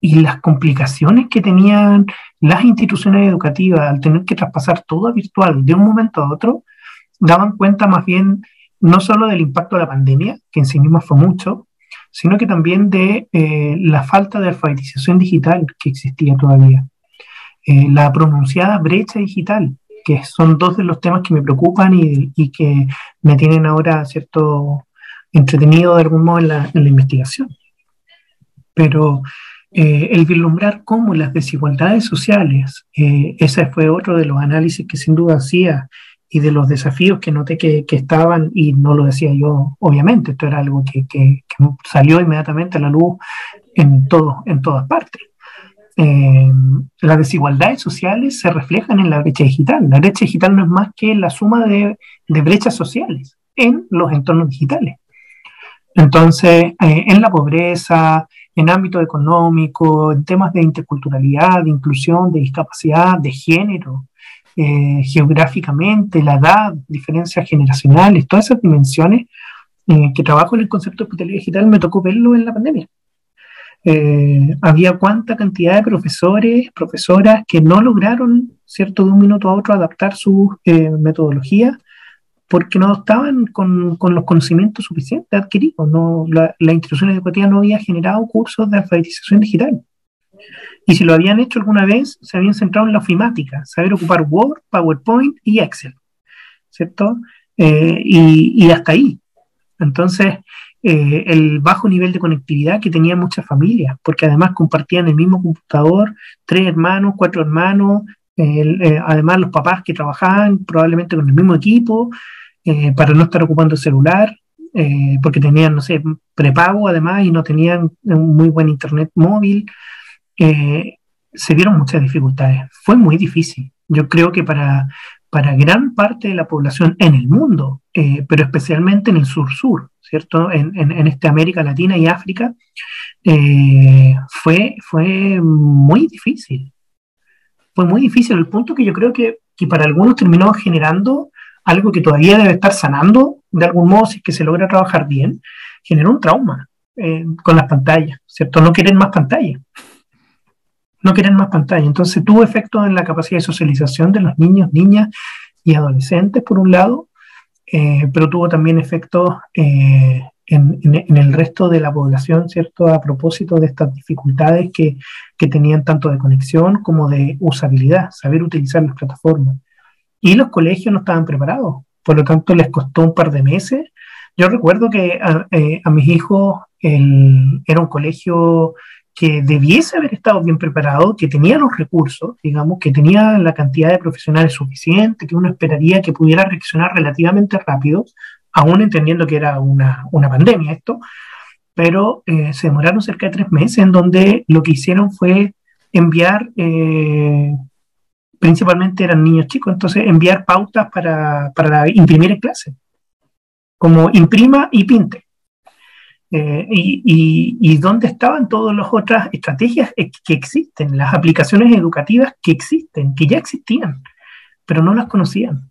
y las complicaciones que tenían las instituciones educativas al tener que traspasar todo a virtual de un momento a otro, daban cuenta más bien no solo del impacto de la pandemia, que en sí misma fue mucho, sino que también de eh, la falta de alfabetización digital que existía todavía. Eh, la pronunciada brecha digital, que son dos de los temas que me preocupan y, y que me tienen ahora, ¿cierto?, entretenido de algún modo en la, en la investigación. Pero eh, el vislumbrar cómo las desigualdades sociales, eh, ese fue otro de los análisis que sin duda hacía y de los desafíos que noté que, estaban, y no lo decía yo, obviamente, esto era algo que, salió inmediatamente a la luz en, todo, en todas partes. Eh, las desigualdades sociales se reflejan en la brecha digital. La brecha digital no es más que la suma de, de brechas sociales en los entornos digitales. Entonces, en la pobreza, en ámbito económico, en temas de interculturalidad, de inclusión, de discapacidad, de género, eh, geográficamente, la edad, diferencias generacionales, todas esas dimensiones eh, que trabajo en el concepto de hospitalidad digital me tocó verlo en la pandemia. Eh, había cuánta cantidad de profesores, profesoras que no lograron, ¿cierto?, de un minuto a otro adaptar su metodología porque no estaban con, con, los conocimientos suficientes adquiridos. No, la, la institución educativa no había generado cursos de alfabetización digital. Y si lo habían hecho alguna vez, se habían centrado en la ofimática, saber ocupar Word, PowerPoint y Excel, ¿cierto? Eh, y, y, hasta ahí. Entonces, eh, el bajo nivel de conectividad que tenían muchas familias, porque además compartían el mismo computador, tres hermanos, cuatro hermanos, eh, además los papás que trabajaban probablemente con el mismo equipo, para no estar ocupando el celular, porque tenían, no sé, prepago además y no tenían un muy buen internet móvil. Eh, se vieron muchas dificultades. Fue muy difícil. Yo creo que para, para gran parte de la población en el mundo, eh, pero especialmente en el sur-sur, ¿cierto? En, en, este América Latina y África, eh, fue, fue muy difícil. Fue muy difícil, al punto que yo creo que, que, para algunos terminó generando algo que todavía debe estar sanando de algún modo, si es que se logra trabajar bien, generó un trauma con las pantallas, ¿cierto? No quieren más pantallas no quieren más pantalla. Entonces tuvo efecto en la capacidad de socialización de los niños, niñas y adolescentes, por un lado, eh, pero tuvo también efectos eh, en, el resto de la población, ¿cierto? A propósito de estas dificultades que, que, tenían tanto de conexión como de usabilidad, saber utilizar las plataformas. Y los colegios no estaban preparados, por lo tanto les costó un par de meses. Yo recuerdo que a, eh, mis hijos era un colegio que debiese haber estado bien preparado, que tenía los recursos, digamos, que tenía la cantidad de profesionales suficiente, que uno esperaría que pudiera reaccionar relativamente rápido, aún entendiendo que era una, una pandemia esto, pero eh, se demoraron cerca de tres meses en donde lo que hicieron fue enviar, eh, principalmente eran niños chicos, entonces enviar pautas para, para imprimir en clase, como imprima y pinte. Eh, y, dónde estaban todas las otras estrategias que existen, las aplicaciones educativas que existen, que ya existían, pero no las conocían.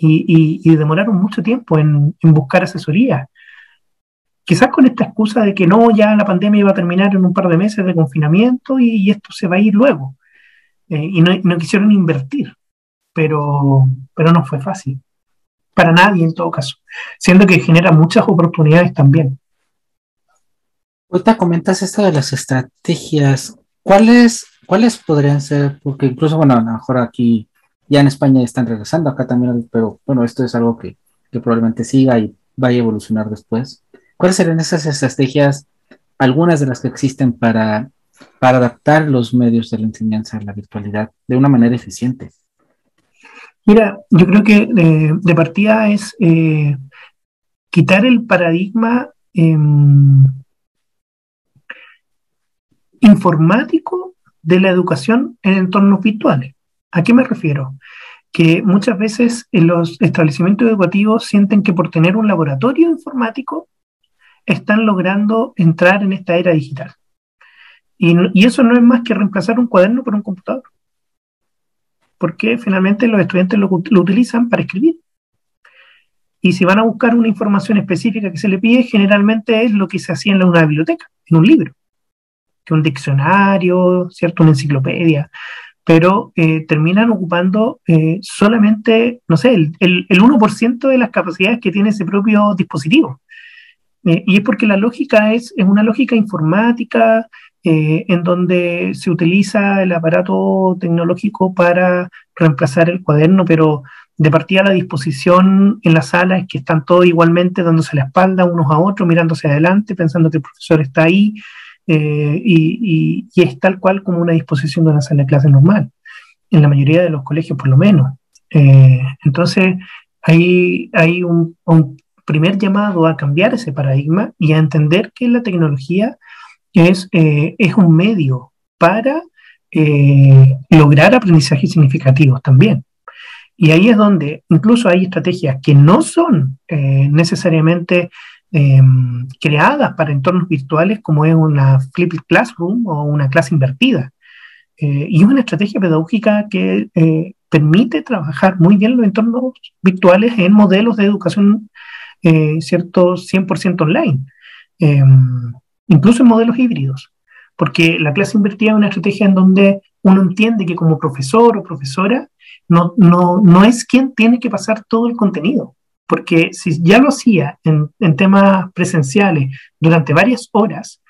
Y, demoraron mucho tiempo en, buscar asesoría. Quizás con esta excusa de que no, ya la pandemia iba a terminar en un par de meses de confinamiento y, esto se va a ir luego. Eh, y no, no, quisieron invertir, pero, pero no fue fácil. Para nadie en todo caso. Siendo que genera muchas oportunidades también. Ahorita comentas esto de las estrategias. ¿Cuáles, ¿Cuáles podrían ser? Porque incluso, bueno, a lo mejor aquí, ya en España están regresando, acá también, pero bueno, esto es algo que, probablemente siga y vaya a evolucionar después. ¿Cuáles serían esas estrategias, algunas de las que existen para, para adaptar los medios de la enseñanza a la virtualidad de una manera eficiente? Mira, yo creo que de, partida es eh, quitar el paradigma informático de la educación en entornos virtuales. ¿A qué me refiero? Que muchas veces en los establecimientos educativos sienten que por tener un laboratorio informático están logrando entrar en esta era digital. Y, eso no es más que reemplazar un cuaderno por un computador. Porque finalmente los estudiantes lo, lo utilizan para escribir. Y si van a buscar una información específica que se le pide, generalmente es lo que se hacía en una biblioteca, en un libro que un diccionario, ¿cierto? Una enciclopedia, pero eh, terminan ocupando eh, solamente, no sé, el, el, 1% de las capacidades que tiene ese propio dispositivo. Eh, y es porque la lógica es, es una lógica informática en donde se utiliza el aparato tecnológico para reemplazar el cuaderno, pero de partida la disposición en la sala es que están todos igualmente dándose la espalda unos a otros, mirándose adelante, pensando que el profesor está ahí, eh, y, es tal cual como una disposición de una sala de clase normal, en la mayoría de los colegios por lo menos. Eh, entonces, hay, hay un, primer llamado a cambiar ese paradigma y a entender que la tecnología es, eh, es un medio para lograr aprendizajes significativos también. Y ahí es donde incluso hay estrategias que no son necesariamente Em, creadas para entornos virtuales como es una flipped classroom o una clase invertida, y es una estrategia pedagógica que permite trabajar muy bien los entornos virtuales en modelos de educación, ¿cierto?, 100% online, incluso en modelos híbridos porque la clase invertida es una estrategia en donde uno entiende que como profesor o profesora no, no, no es quien tiene que pasar todo el contenido, porque si ya lo hacía en, temas presenciales durante varias horas,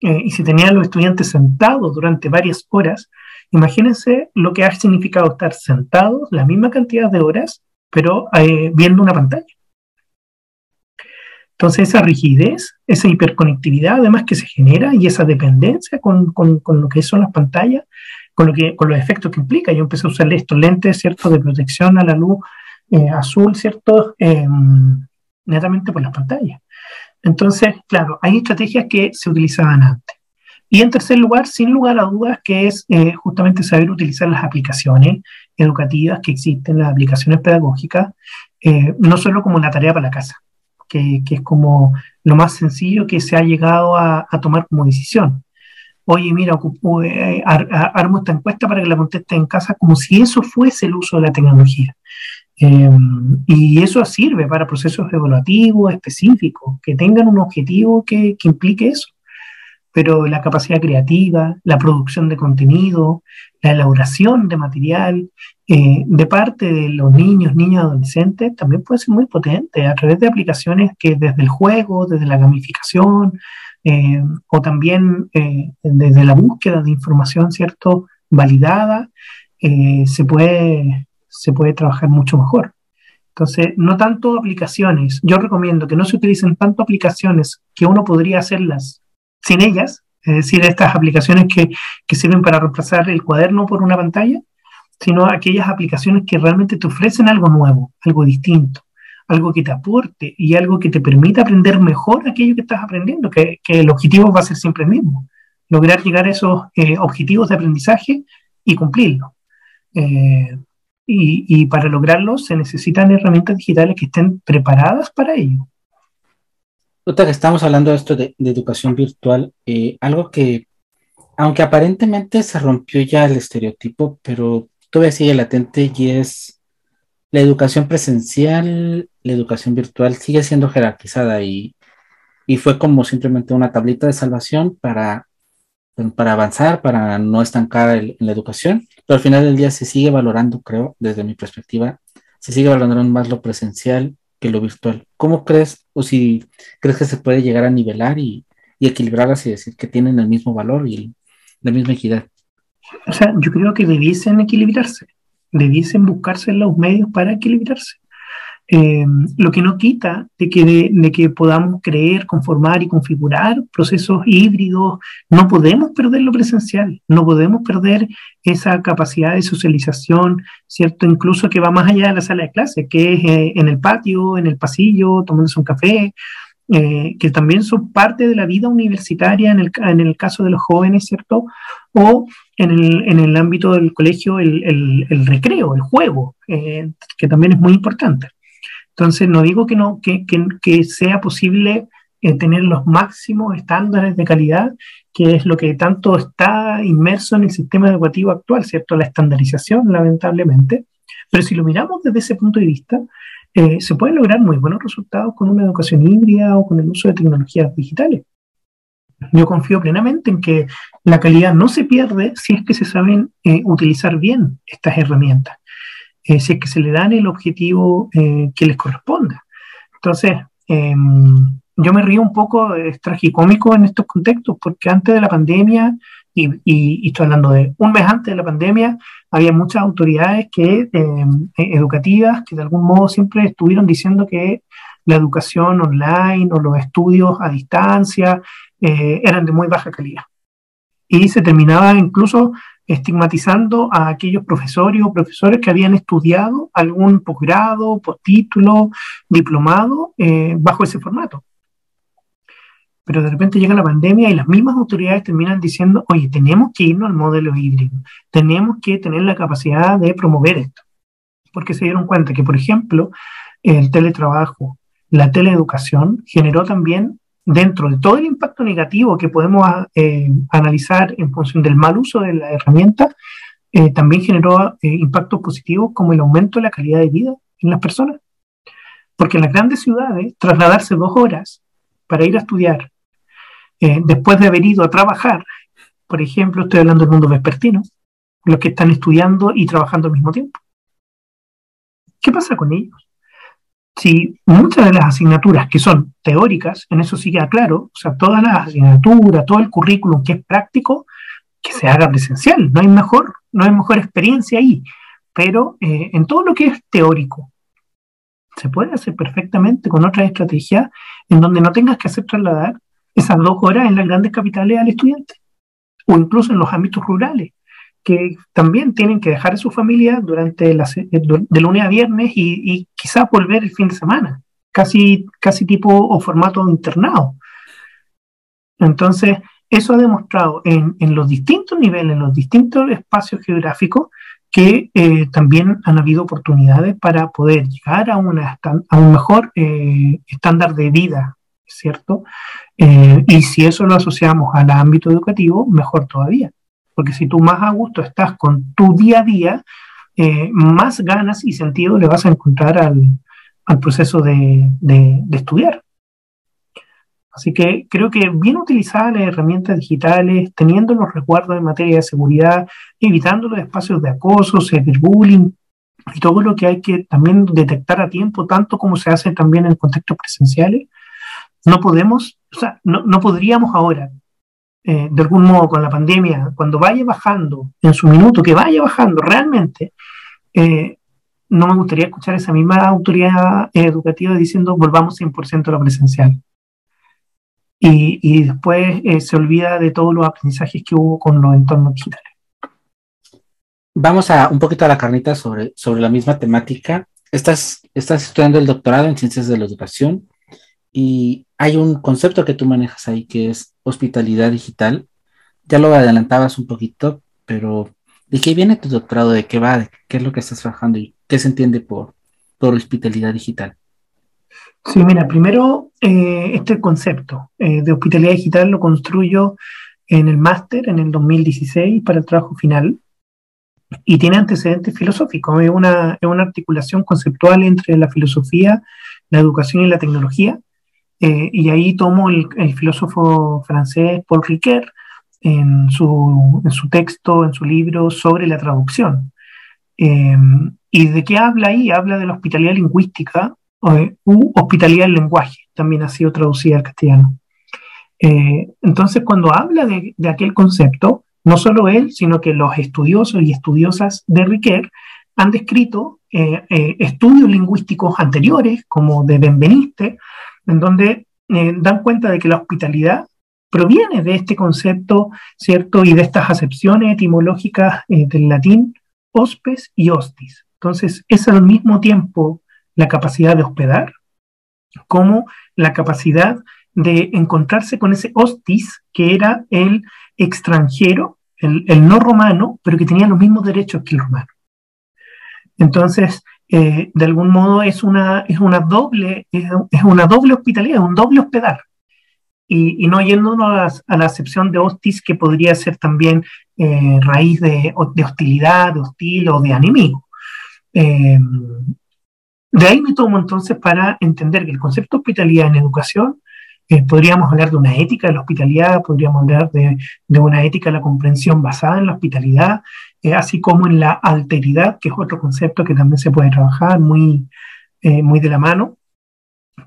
eh, y si tenía a los estudiantes sentados durante varias horas, imagínense lo que ha significado estar sentados la misma cantidad de horas, pero eh, viendo una pantalla. Entonces esa rigidez, esa hiperconectividad además que se genera y esa dependencia con, con, con lo que son las pantallas, con, lo que, con los efectos que implica. Yo empecé a usar estos lentes, ¿cierto?, de protección a la luz eh, azul, ¿cierto?, em, netamente por las pantallas. Entonces, claro, hay estrategias que se utilizaban antes. Y en tercer lugar, sin lugar a dudas, que es eh, justamente saber utilizar las aplicaciones educativas que existen, las aplicaciones pedagógicas, eh, no solo como una tarea para la casa, que, es como lo más sencillo que se ha llegado a, tomar como decisión. Oye, mira, eh, armo esta encuesta para que la conteste en casa como si eso fuese el uso de la tecnología. Em, y eso sirve para procesos evaluativos específicos, que tengan un objetivo que, que implique eso pero la capacidad creativa, la producción de contenido, la elaboración de material eh, de parte de los niños, niñas, adolescentes, también puede ser muy potente a través de aplicaciones que desde el juego, desde la gamificación eh, o también eh, desde la búsqueda de información, ¿cierto?, validada, se, puede, se puede trabajar mucho mejor. Entonces, no tanto aplicaciones. Yo recomiendo que no se utilicen tanto aplicaciones que uno podría hacerlas sin ellas, es decir, estas aplicaciones que, que sirven para reemplazar el cuaderno por una pantalla, sino aquellas aplicaciones que realmente te ofrecen algo nuevo, algo distinto, algo que te aporte y algo que te permita aprender mejor aquello que estás aprendiendo, que, el objetivo va a ser siempre el mismo, lograr llegar a esos eh, objetivos de aprendizaje y cumplirlos. Eh, y, y, para lograrlo se necesitan herramientas digitales que estén preparadas para ello. Que estamos hablando de esto de, educación virtual, eh, algo que, aunque aparentemente se rompió ya el estereotipo, pero todavía sigue latente y es la educación presencial, la educación virtual sigue siendo jerarquizada y, fue como simplemente una tablita de salvación para, para avanzar, para no estancar en la educación, pero al final del día se sigue valorando, creo, desde mi perspectiva, se sigue valorando más lo presencial que lo virtual. ¿Cómo crees o si crees que se puede llegar a nivelar y, y equilibrarlas y decir que tienen el mismo valor y la misma equidad? O sea, yo creo que debiesen equilibrarse, debiesen buscarse los medios para equilibrarse. Eh, lo que no quita de que, de, que podamos creer, conformar y configurar procesos híbridos, no podemos perder lo presencial, no podemos perder esa capacidad de socialización, ¿cierto? Incluso que va más allá de la sala de clase, que es eh, en el patio, en el pasillo, tomándose un café, eh, que también son parte de la vida universitaria en el, en el caso de los jóvenes, ¿cierto? O en el, en el ámbito del colegio, el, el, el recreo, el juego, que también es muy importante. Entonces, no digo que, no, que, que, sea posible eh, tener los máximos estándares de calidad, que es lo que tanto está inmerso en el sistema educativo actual, ¿cierto? La estandarización, lamentablemente. Pero si lo miramos desde ese punto de vista, eh, se pueden lograr muy buenos resultados con una educación híbrida o con el uso de tecnologías digitales. Yo confío plenamente en que la calidad no se pierde si es que se saben eh, utilizar bien estas herramientas. Eh, si es que se le dan el objetivo eh, que les corresponda. Entonces, em, yo me río un poco, es tragicómico en estos contextos, porque antes de la pandemia, y, y, estoy hablando de un mes antes de la pandemia, había muchas autoridades que, em, e, educativas que de algún modo siempre estuvieron diciendo que la educación online o los estudios a distancia eh, eran de muy baja calidad. Y se terminaba incluso estigmatizando a aquellos profesores o profesores que habían estudiado algún posgrado, postítulo, diplomado eh, bajo ese formato. Pero de repente llega la pandemia y las mismas autoridades terminan diciendo, oye, tenemos que irnos al modelo híbrido, tenemos que tener la capacidad de promover esto. Porque se dieron cuenta que, por ejemplo, el teletrabajo, la teleeducación generó también dentro de todo el impacto negativo que podemos eh, analizar en función del mal uso de la herramienta, eh, también generó impactos positivos como el aumento de la calidad de vida en las personas. Porque en las grandes ciudades, trasladarse dos horas para ir a estudiar, después de haber ido a trabajar, por ejemplo, estoy hablando del mundo vespertino, los que están estudiando y trabajando al mismo tiempo. ¿Qué pasa con ellos? Si muchas de las asignaturas que son teóricas, en eso sí queda claro, o sea, todas las asignaturas, todo el currículum que es práctico, que se haga presencial, no hay mejor, no hay mejor experiencia ahí, pero eh, en todo lo que es teórico, se puede hacer perfectamente con otra estrategia en donde no tengas que hacer trasladar esas dos horas en las grandes capitales al estudiante, o incluso en los ámbitos rurales que también tienen que dejar a su familia durante la, eh, de lunes a viernes y, quizás volver el fin de semana, casi, casi tipo o formato internado. Entonces, eso ha demostrado en, en, los distintos niveles, en los distintos espacios geográficos, que eh, también han habido oportunidades para poder llegar a, una, a un mejor eh, estándar de vida, ¿cierto? y si eso lo asociamos al ámbito educativo, mejor todavía porque si tú más a gusto estás con tu día a día, eh, más ganas y sentido le vas a encontrar al, proceso de, estudiar. Así que creo que bien utilizadas las herramientas digitales, teniendo los resguardos en materia de seguridad, evitando los espacios de acoso, cyberbullying y todo lo que hay que también detectar a tiempo, tanto como se hace también en contextos presenciales, no podemos, o sea, no, no podríamos ahora eh, de algún modo con la pandemia, cuando vaya bajando en su minuto, que vaya bajando realmente, eh, no me gustaría escuchar esa misma autoridad educativa diciendo volvamos 100% a lo presencial. Y, y después eh, se olvida de todos los aprendizajes que hubo con los entornos digitales. Vamos a un poquito a la carnita sobre, sobre la misma temática. Estás, estás estudiando el doctorado en ciencias de la educación y hay un concepto que tú manejas ahí que es hospitalidad digital. Ya lo adelantabas un poquito, pero ¿de qué viene tu doctorado? ¿De qué va? qué es lo que estás trabajando y qué se entiende por, por hospitalidad digital? Sí, mira, primero eh, este concepto eh, de hospitalidad digital lo construyo en el máster en el 2016 para el trabajo final y tiene antecedentes filosóficos. Es una, es una articulación conceptual entre la filosofía, la educación y la tecnología eh, y ahí tomo el, filósofo francés Paul Ricoeur en su, texto, en su libro sobre la traducción. Eh, ¿Y de qué habla ahí? Habla de la hospitalidad lingüística eh, u hospitalidad del lenguaje, también ha sido traducida al castellano. entonces, cuando habla de, de, aquel concepto, no solo él, sino que los estudiosos y estudiosas de Ricoeur han descrito estudios lingüísticos anteriores, como de Benveniste, en donde eh, dan cuenta de que la hospitalidad proviene de este concepto, ¿cierto? Y de estas acepciones etimológicas eh, del latín hospes y hostis. Entonces, es al mismo tiempo la capacidad de hospedar como la capacidad de encontrarse con ese hostis que era el extranjero, el, el no romano, pero que tenía los mismos derechos que el romano. Entonces, eh, de algún modo es una, es una, doble, es, una doble hospitalidad, un doble hospedar. Y, no yéndonos a la, acepción de hostis, que podría ser también eh, raíz de, de, hostilidad, de hostil o de enemigo. Eh, de ahí me tomo entonces para entender que el concepto de hospitalidad en educación podríamos hablar de una ética de la hospitalidad, podríamos hablar de, de, una ética de la comprensión basada en la hospitalidad, eh, así como en la alteridad, que es otro concepto que también se puede trabajar muy, eh, muy de la mano,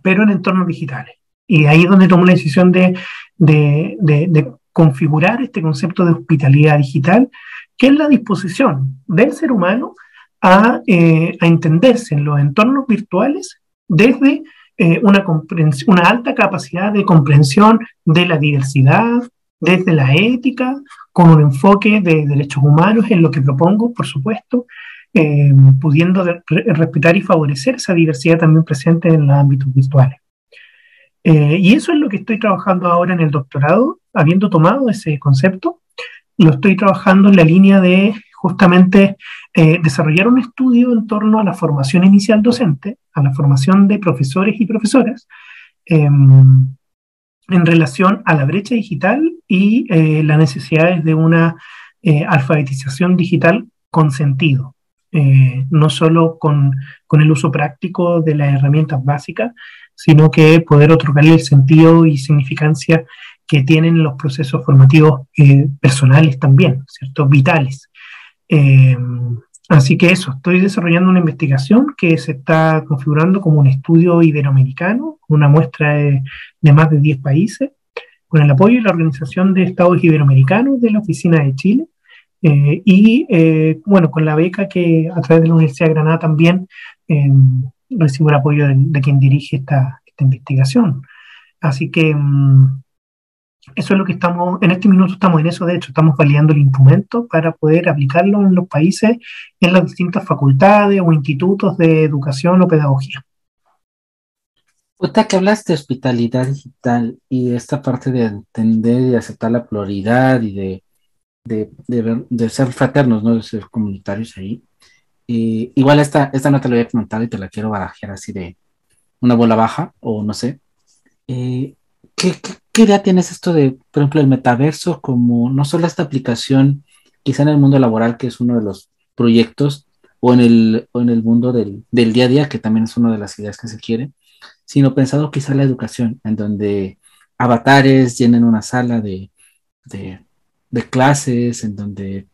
pero en entornos digitales. Y ahí es donde tomo la decisión de, de, configurar este concepto de hospitalidad digital, que es la disposición del ser humano a, eh, a entenderse en los entornos virtuales desde una, una alta capacidad de comprensión de la diversidad, desde la ética, con un enfoque de derechos humanos en lo que propongo, por supuesto, eh, pudiendo respetar y favorecer esa diversidad también presente en los ámbitos virtuales. Eh, y eso es lo que estoy trabajando ahora en el doctorado, habiendo tomado ese concepto, lo estoy trabajando en la línea de justamente eh, desarrollar un estudio en torno a la formación inicial docente, a la formación de profesores y profesoras, en relación a la brecha digital y eh, las necesidades de una eh, alfabetización digital con sentido, eh, no solo con, con, el uso práctico de las herramientas básicas, sino que poder otorgarle el sentido y significancia que tienen los procesos formativos personales también, ¿cierto? Vitales. Así que eso, estoy desarrollando una investigación que se está configurando como un estudio iberoamericano, una muestra de, más de 10 países, con el apoyo y la Organización de Estados Iberoamericanos de la Oficina de Chile, eh, y eh, bueno, con la beca que a través de la Universidad de Granada también eh, recibo el apoyo de, quien dirige esta, investigación. Así que mm, eso es lo que estamos, en este minuto estamos en eso, de hecho, estamos validando el instrumento para poder aplicarlo en los países, en las distintas facultades o institutos de educación o pedagogía. Usted que hablaste de hospitalidad digital y esta parte de entender y aceptar la pluralidad y de, de, ser fraternos, ¿no? de ser comunitarios ahí. igual esta, esta no te la voy a comentar y te la quiero barajear así de una bola baja o no sé. Eh, ¿qué, qué, idea tienes esto de, por ejemplo, el metaverso como no solo esta aplicación, quizá en el mundo laboral, que es uno de los proyectos, o en el, o en el mundo del, del día a día, que también es una de las ideas que se quiere, sino pensado quizá en la educación, en donde avatares llenen una sala de, de, de clases, en donde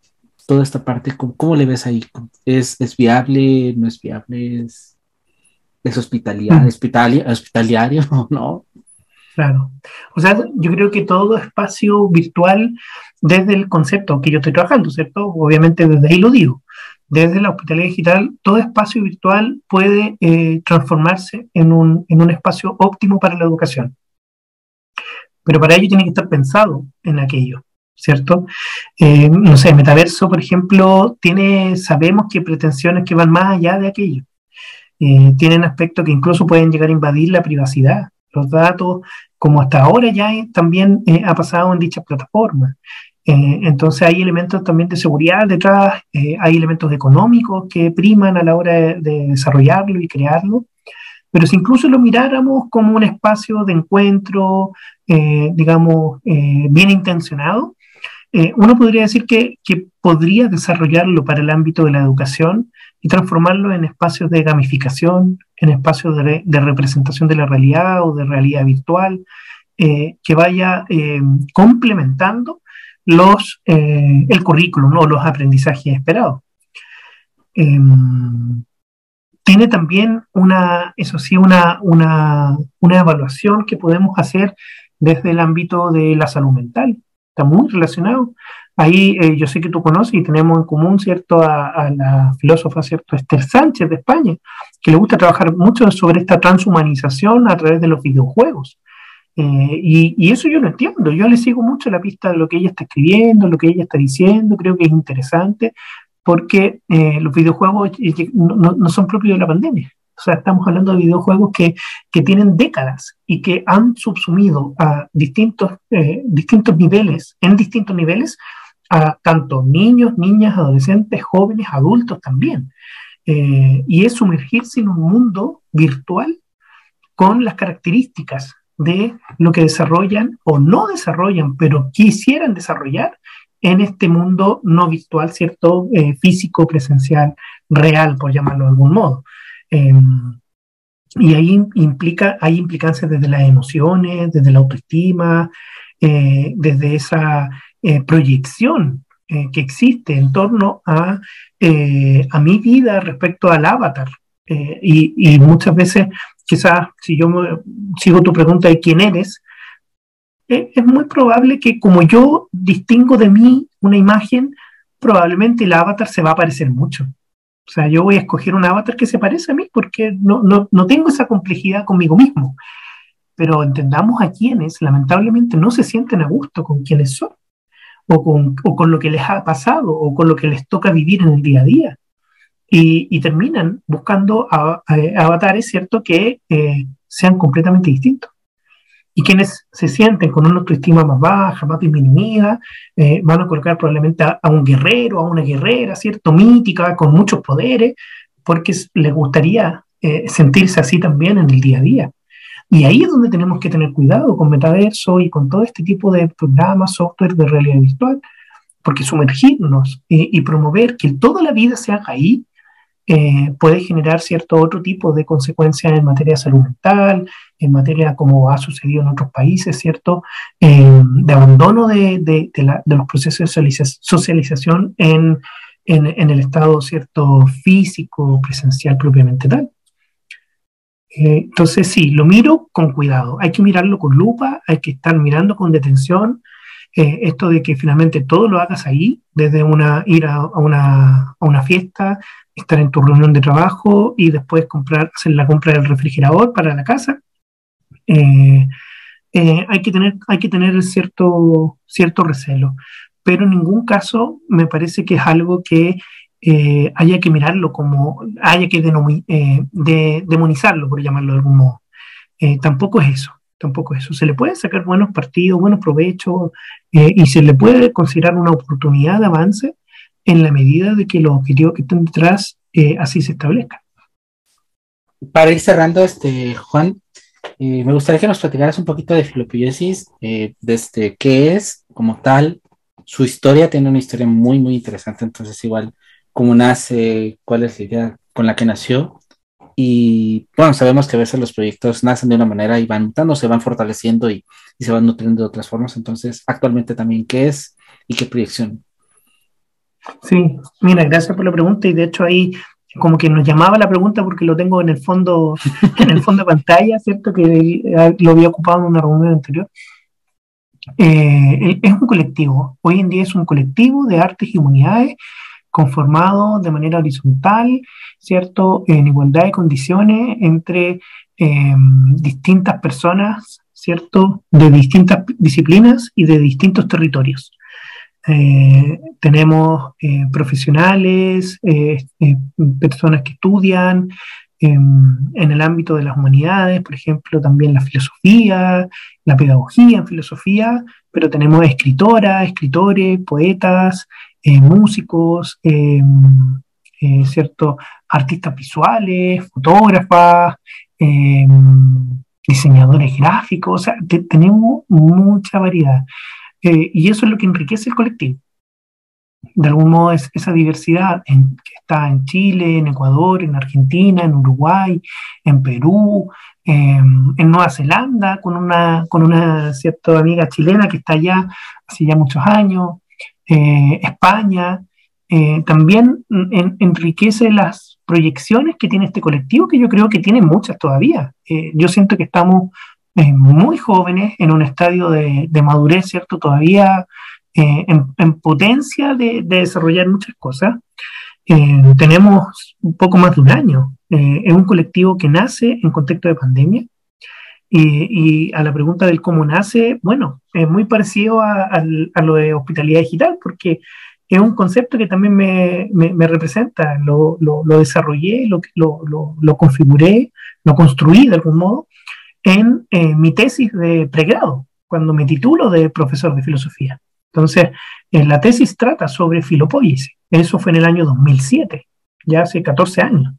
toda esta parte, ¿cómo, le ves ahí? ¿Es, ¿Es, viable? ¿No es viable? ¿Es, es hospitaliario, mm. hospitaliario o no? Claro. O sea, yo creo que todo espacio virtual, desde el concepto que yo estoy trabajando, ¿cierto? Obviamente desde ahí lo digo. Desde la hospitalidad digital, todo espacio virtual puede eh, transformarse en un, en un espacio óptimo para la educación. Pero para ello tiene que estar pensado en aquello, ¿cierto? Eh, no sé, Metaverso, por ejemplo, tiene, sabemos que pretensiones que van más allá de aquello. Eh, tienen aspectos que incluso pueden llegar a invadir la privacidad los datos, como hasta ahora ya también ha pasado en dichas plataformas. Eh, entonces hay elementos también de seguridad detrás, eh, hay elementos económicos que priman a la hora de, desarrollarlo y crearlo. Pero si incluso lo miráramos como un espacio de encuentro, digamos, bien intencionado, uno podría decir que, que podría desarrollarlo para el ámbito de la educación y transformarlo en espacios de gamificación, en espacios de, representación de la realidad o de realidad virtual, eh, que vaya eh, complementando los, eh, el currículum o los aprendizajes esperados. Em, tiene también una, eso sí, una, una, una evaluación que podemos hacer desde el ámbito de la salud mental. Está muy relacionado. Ahí eh, yo sé que tú conoces y tenemos en común, ¿cierto?, a, la filósofa, ¿cierto?, Esther Sánchez de España, que le gusta trabajar mucho sobre esta transhumanización a través de los videojuegos. Eh, y, eso yo lo entiendo, yo le sigo mucho la pista de lo que ella está escribiendo, lo que ella está diciendo, creo que es interesante, porque eh, los videojuegos no, son propios de la pandemia. O sea, estamos hablando de videojuegos que, que tienen décadas y que han subsumido a distintos, distintos niveles, en distintos niveles, a tanto niños, niñas, adolescentes, jóvenes, adultos también. Eh, y es sumergirse en un mundo virtual con las características de lo que desarrollan o no desarrollan, pero quisieran desarrollar en este mundo no virtual, ¿cierto? Eh, físico, presencial, real, por llamarlo de algún modo. Em, y ahí implica, hay implicancias desde las emociones, desde la autoestima, eh, desde esa eh, proyección que existe en torno a, a, mi vida respecto al avatar. Y, muchas veces, quizás, si yo sigo tu pregunta de quién eres, es muy probable que como yo distingo de mí una imagen, probablemente el avatar se va a parecer mucho. O sea, yo voy a escoger un avatar que se parece a mí porque no, no, no tengo esa complejidad conmigo mismo. Pero entendamos a quienes lamentablemente no se sienten a gusto con quienes son o con, o con, lo que les ha pasado o con lo que les toca vivir en el día a día. Y, y terminan buscando avatares, ¿cierto?, que eh, sean completamente distintos. Y quienes se sienten con una autoestima más baja, más disminuida, eh, van a colocar probablemente a, un guerrero, a una guerrera, ¿cierto?, mítica, con muchos poderes, porque les gustaría eh, sentirse así también en el día a día. Y ahí es donde tenemos que tener cuidado con metaverso y con todo este tipo de programas, software de realidad virtual, porque sumergirnos y, promover que toda la vida se haga ahí eh, puede generar cierto otro tipo de consecuencias en materia de salud mental, en materia como ha sucedido en otros países, ¿cierto? Eh, de abandono de, de, los procesos de socialización en, en, el estado, ¿cierto? Físico, presencial propiamente tal. Eh, entonces, sí, lo miro con cuidado. Hay que mirarlo con lupa, hay que estar mirando con detención. esto de que finalmente todo lo hagas ahí, desde una, ir a, una, a una fiesta, estar en tu reunión de trabajo y después comprar, hacer la compra del refrigerador para la casa. Eh, eh, hay que tener, hay que tener cierto, cierto recelo, pero en ningún caso me parece que es algo que eh, haya que mirarlo como, haya que de, demonizarlo, por llamarlo de algún modo. tampoco es eso, tampoco es eso. Se le puede sacar buenos partidos, buenos provechos y se le puede considerar una oportunidad de avance en la medida de que los objetivos que están detrás eh, así se establezcan. Para ir cerrando, este, Juan, eh, me gustaría que nos platicaras un poquito de filopiosis, eh, desde qué es como tal, su historia tiene una historia muy, muy interesante, entonces igual cómo nace, cuál es la idea con la que nació. Y bueno, sabemos que a veces los proyectos nacen de una manera y van mutando, se van fortaleciendo y, y se van nutriendo de otras formas. Entonces, actualmente también, ¿qué es y qué proyección Sí, mira, gracias por la pregunta y de hecho ahí como que nos llamaba la pregunta porque lo tengo en el fondo, en el fondo de pantalla, ¿cierto? Que lo había ocupado en una reunión anterior. Eh, es un colectivo, hoy en día es un colectivo de artes y humanidades conformado de manera horizontal, ¿cierto? En igualdad de condiciones entre eh, distintas personas, ¿cierto? De distintas disciplinas y de distintos territorios. Eh, tenemos eh, profesionales, eh, personas que estudian em, en el ámbito de las humanidades, por ejemplo, también la filosofía, la pedagogía en filosofía, pero tenemos escritoras, escritores, poetas, músicos, em, ¿cierto? artistas visuales, fotógrafas, em, diseñadores gráficos, o sea, tenemos mucha variedad. Eh, y eso es lo que enriquece el colectivo. De algún modo es esa diversidad que está en Chile, en Ecuador, en Argentina, en Uruguay, en Perú, em, en Nueva Zelanda, con una, con una cierta amiga chilena que está allá hace ya muchos años, eh, España, eh, también enriquece las proyecciones que tiene este colectivo, que yo creo que tiene muchas todavía. yo siento que estamos muy jóvenes, en un estadio de, madurez, ¿cierto? Todavía eh, en, potencia de, desarrollar muchas cosas. Eh, tenemos un poco más de un año. Eh, es un colectivo que nace en contexto de pandemia. Y, a la pregunta del cómo nace, bueno, es muy parecido a, lo de hospitalidad digital, porque es un concepto que también me, me, representa. Lo, lo, lo desarrollé, lo, lo, configuré, lo construí de algún modo en eh, mi tesis de pregrado, cuando me titulo de profesor de filosofía. Entonces, en la tesis trata sobre filopoiesis. Eso fue en el año 2007, ya hace 14 años.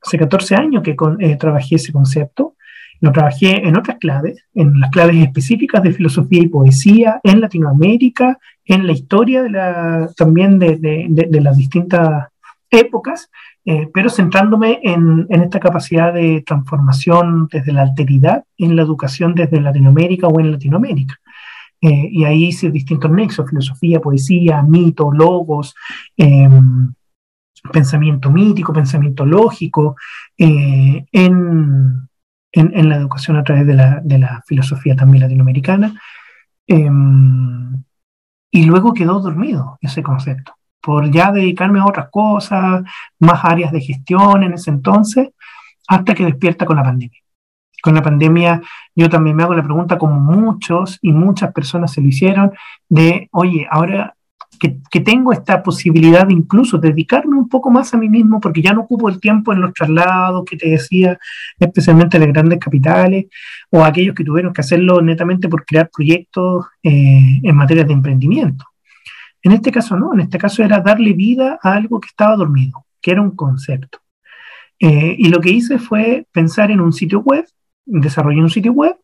Hace 14 años que eh, trabajé ese concepto. Lo trabajé en otras claves, en las claves específicas de filosofía y poesía en Latinoamérica, en la historia de la, también de, de, de las distintas épocas eh, pero centrándome en, esta capacidad de transformación desde la alteridad en la educación desde Latinoamérica o en Latinoamérica. Eh, y ahí hice distintos nexos, filosofía, poesía, mito, logos, em, pensamiento mítico, pensamiento lógico, eh, en, en, la educación a través de la, de la filosofía también latinoamericana. Em, y luego quedó dormido ese concepto por ya dedicarme a otras cosas, más áreas de gestión en ese entonces, hasta que despierta con la pandemia. Con la pandemia yo también me hago la pregunta, como muchos y muchas personas se lo hicieron, de, oye, ahora que, tengo esta posibilidad de incluso dedicarme un poco más a mí mismo, porque ya no ocupo el tiempo en los traslados que te decía, especialmente en las grandes capitales, o aquellos que tuvieron que hacerlo netamente por crear proyectos eh, en materia de emprendimiento. En este caso no, en este caso era darle vida a algo que estaba dormido, que era un concepto. Eh, y lo que hice fue pensar en un sitio web desarrollé un sitio web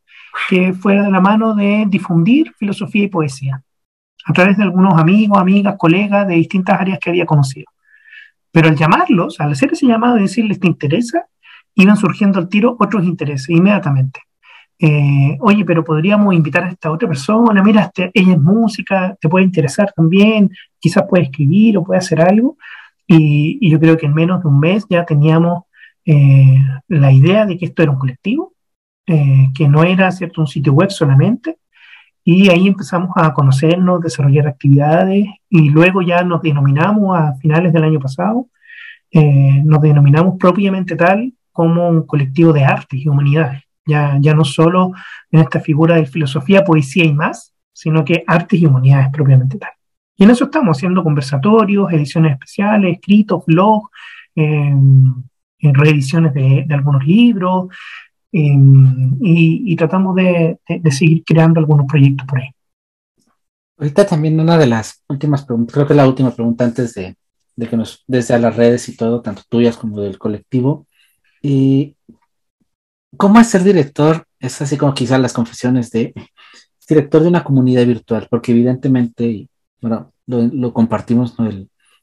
que fuera de la mano de difundir filosofía y poesía a través de algunos amigos, amigas, colegas de distintas áreas que había conocido. Pero al llamarlos, al hacer ese llamado y decirles, ¿te interesa? Iban surgiendo al tiro otros intereses inmediatamente. Eh, oye, pero podríamos invitar a esta otra persona, mira, este, ella es música, te puede interesar también, quizás puede escribir o puede hacer algo. Y, yo creo que en menos de un mes ya teníamos eh, la idea de que esto era un colectivo, eh, que no era cierto un sitio web solamente, y ahí empezamos a conocernos, desarrollar actividades y luego ya nos denominamos a finales del año pasado, eh, nos denominamos propiamente tal como un colectivo de artes y humanidades. Ya, ya no solo en esta figura de filosofía, poesía y más, sino que artes y humanidades propiamente tal. Y en eso estamos haciendo conversatorios, ediciones especiales, escritos, blogs, eh, reediciones de, algunos libros, Em, y, tratamos de, seguir creando algunos proyectos por ahí. Ahorita también una de las últimas preguntas, creo que la última pregunta antes de, que nos, desde las redes y todo, tanto tuyas como del colectivo, y ¿cómo es ser director? Es así como quizás las confesiones de director de una comunidad virtual, porque evidentemente, bueno, lo, compartimos, no,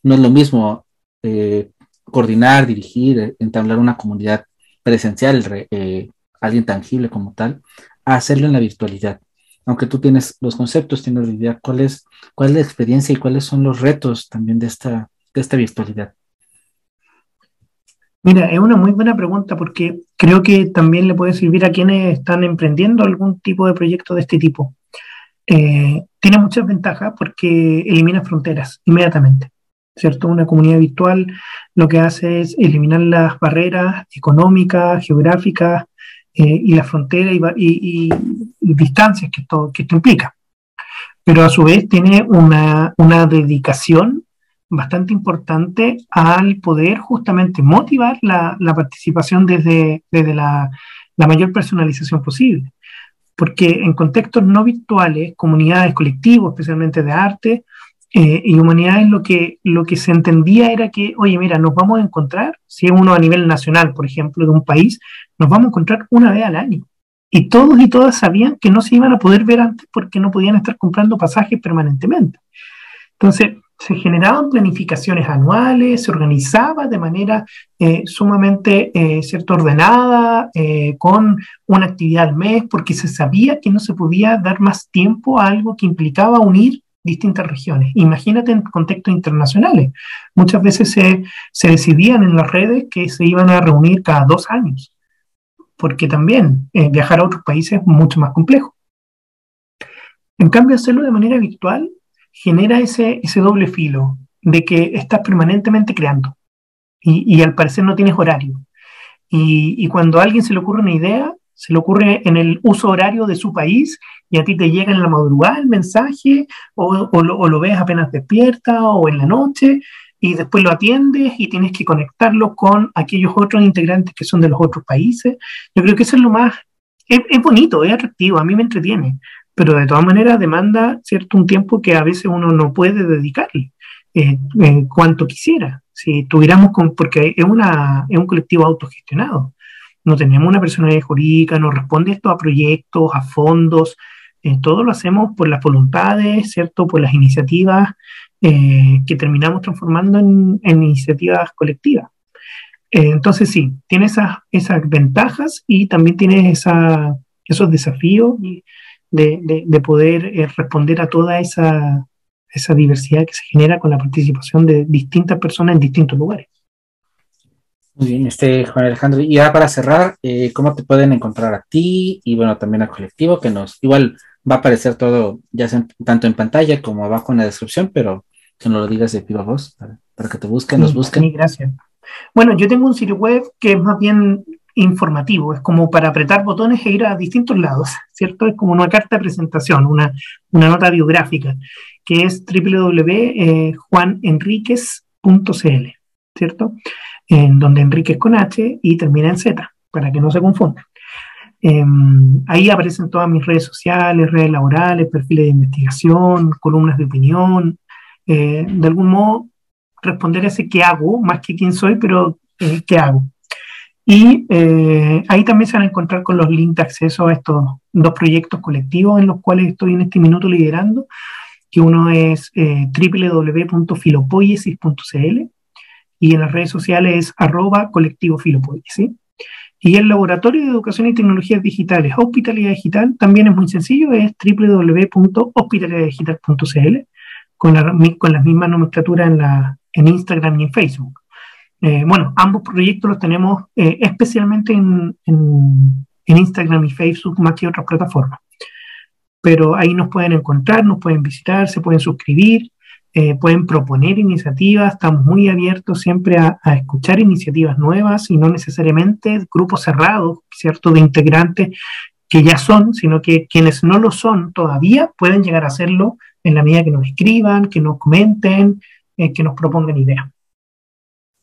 no, es lo mismo eh, coordinar, dirigir, entablar una comunidad presencial, eh, alguien tangible como tal, a hacerlo en la virtualidad. Aunque tú tienes los conceptos, tienes la idea, ¿cuál es, cuál es la experiencia y cuáles son los retos también de esta, de esta virtualidad? Mira, es una muy buena pregunta porque creo que también le puede servir a quienes están emprendiendo algún tipo de proyecto de este tipo. Eh, tiene muchas ventajas porque elimina fronteras inmediatamente, ¿cierto? Una comunidad virtual lo que hace es eliminar las barreras económicas, geográficas, eh, y la frontera y, distancias que esto, que esto implica. Pero a su vez tiene una, una dedicación bastante importante al poder justamente motivar la, participación desde, desde la, la, mayor personalización posible. Porque en contextos no virtuales, comunidades, colectivos, especialmente de arte eh, y humanidades, lo que, lo que se entendía era que, oye, mira, nos vamos a encontrar, si es uno a nivel nacional, por ejemplo, de un país, nos vamos a encontrar una vez al año. Y todos y todas sabían que no se iban a poder ver antes porque no podían estar comprando pasajes permanentemente. Entonces, se generaban planificaciones anuales, se organizaba de manera eh, sumamente eh, ordenada, eh, con una actividad al mes, porque se sabía que no se podía dar más tiempo a algo que implicaba unir distintas regiones. Imagínate en contextos internacionales. Muchas veces se, se decidían en las redes que se iban a reunir cada dos años porque también eh, viajar a otros países es mucho más complejo. En cambio, hacerlo de manera virtual genera ese, ese doble filo de que estás permanentemente creando y, al parecer no tienes horario. Y, cuando a alguien se le ocurre una idea, se le ocurre en el uso horario de su país y a ti te llega en la madrugada el mensaje o, o, lo, o lo ves apenas despierta o en la noche y después lo atiendes y tienes que conectarlo con aquellos otros integrantes que son de los otros países. Yo creo que eso es lo más, es, bonito, es atractivo, a mí me entretiene, pero de todas maneras demanda cierto un tiempo que a veces uno no puede dedicarle eh, eh, cuanto quisiera. Si tuviéramos, con, porque es, una, es un colectivo autogestionado, no tenemos una personalidad jurídica, no responde esto a proyectos, a fondos, eh, todo lo hacemos por las voluntades, ¿cierto? Por las iniciativas eh, que terminamos transformando en, iniciativas colectivas. Eh, entonces sí, tiene esas, esas ventajas y también tiene esa, esos desafíos de, de, poder eh, responder a toda esa, esa diversidad que se genera con la participación de distintas personas en distintos lugares. Muy bien, este Juan Alejandro. Y ya para cerrar, ¿cómo te pueden encontrar a ti y bueno, también al colectivo que nos, igual va a aparecer todo, ya sea tanto en pantalla como abajo en la descripción, pero que no lo digas de viva voz, para, que te busquen, nos busquen. gracias. Bueno, yo tengo un sitio web que es más bien informativo, es como para apretar botones e ir a distintos lados, ¿cierto? Es como una carta de presentación, una, una nota biográfica, que es www.juanenriquez.cl, ¿cierto? En donde Enrique es con H y termina en Z, para que no se confundan. Em, ahí aparecen todas mis redes sociales, redes laborales, perfiles de investigación, columnas de opinión, eh, de algún modo responder ese qué hago, más que quién soy, pero eh, qué hago. Y eh, ahí también se van a encontrar con los links de acceso a estos dos proyectos colectivos en los cuales estoy en este minuto liderando, que uno es eh, y en las redes sociales es arroba colectivo filopoiesis. Y el Laboratorio de Educación y Tecnologías Digitales, Hospitalidad Digital, también es muy sencillo, es www.hospitalidaddigital.cl, con la, con las mismas nomenclaturas en, en Instagram y en Facebook. Eh, bueno, ambos proyectos los tenemos eh, especialmente en, Instagram y Facebook más que otras plataformas. Pero ahí nos pueden encontrar, nos pueden visitar, se pueden suscribir, eh, pueden proponer iniciativas. Estamos muy abiertos siempre a, a, escuchar iniciativas nuevas y no necesariamente grupos cerrados, ¿cierto?, de integrantes que ya son, sino que quienes no lo son todavía pueden llegar a hacerlo en la medida que nos escriban, que nos comenten, que nos propongan ideas.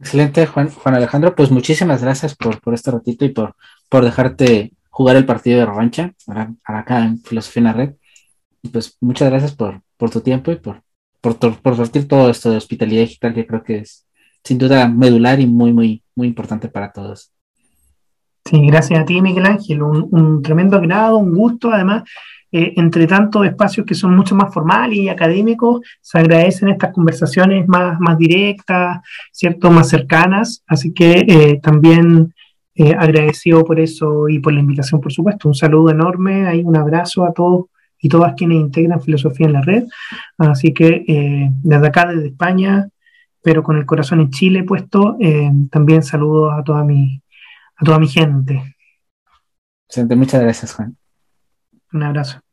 Excelente, Juan, Juan Alejandro. Pues muchísimas gracias por, por este ratito y por, por dejarte jugar el partido de revancha acá en Filosofía en la Red. Y pues muchas gracias por, por tu tiempo y por, por, por partir todo esto de hospitalidad digital que creo que es sin duda medular y muy, muy, muy importante para todos. Sí, gracias a ti, Miguel Ángel. Un, un tremendo agrado, un gusto. Además, eh, entre tantos espacios que son mucho más formales y académicos, se agradecen estas conversaciones más, más directas, ¿cierto? Más cercanas. Así que eh, también eh, agradecido por eso y por la invitación, por supuesto. Un saludo enorme, ahí un abrazo a todos y todas quienes integran Filosofía en la Red. Así que desde acá, desde España, pero con el corazón en Chile puesto, también saludo a toda mi, a toda mi gente. Muchas gracias, Juan. Un abrazo.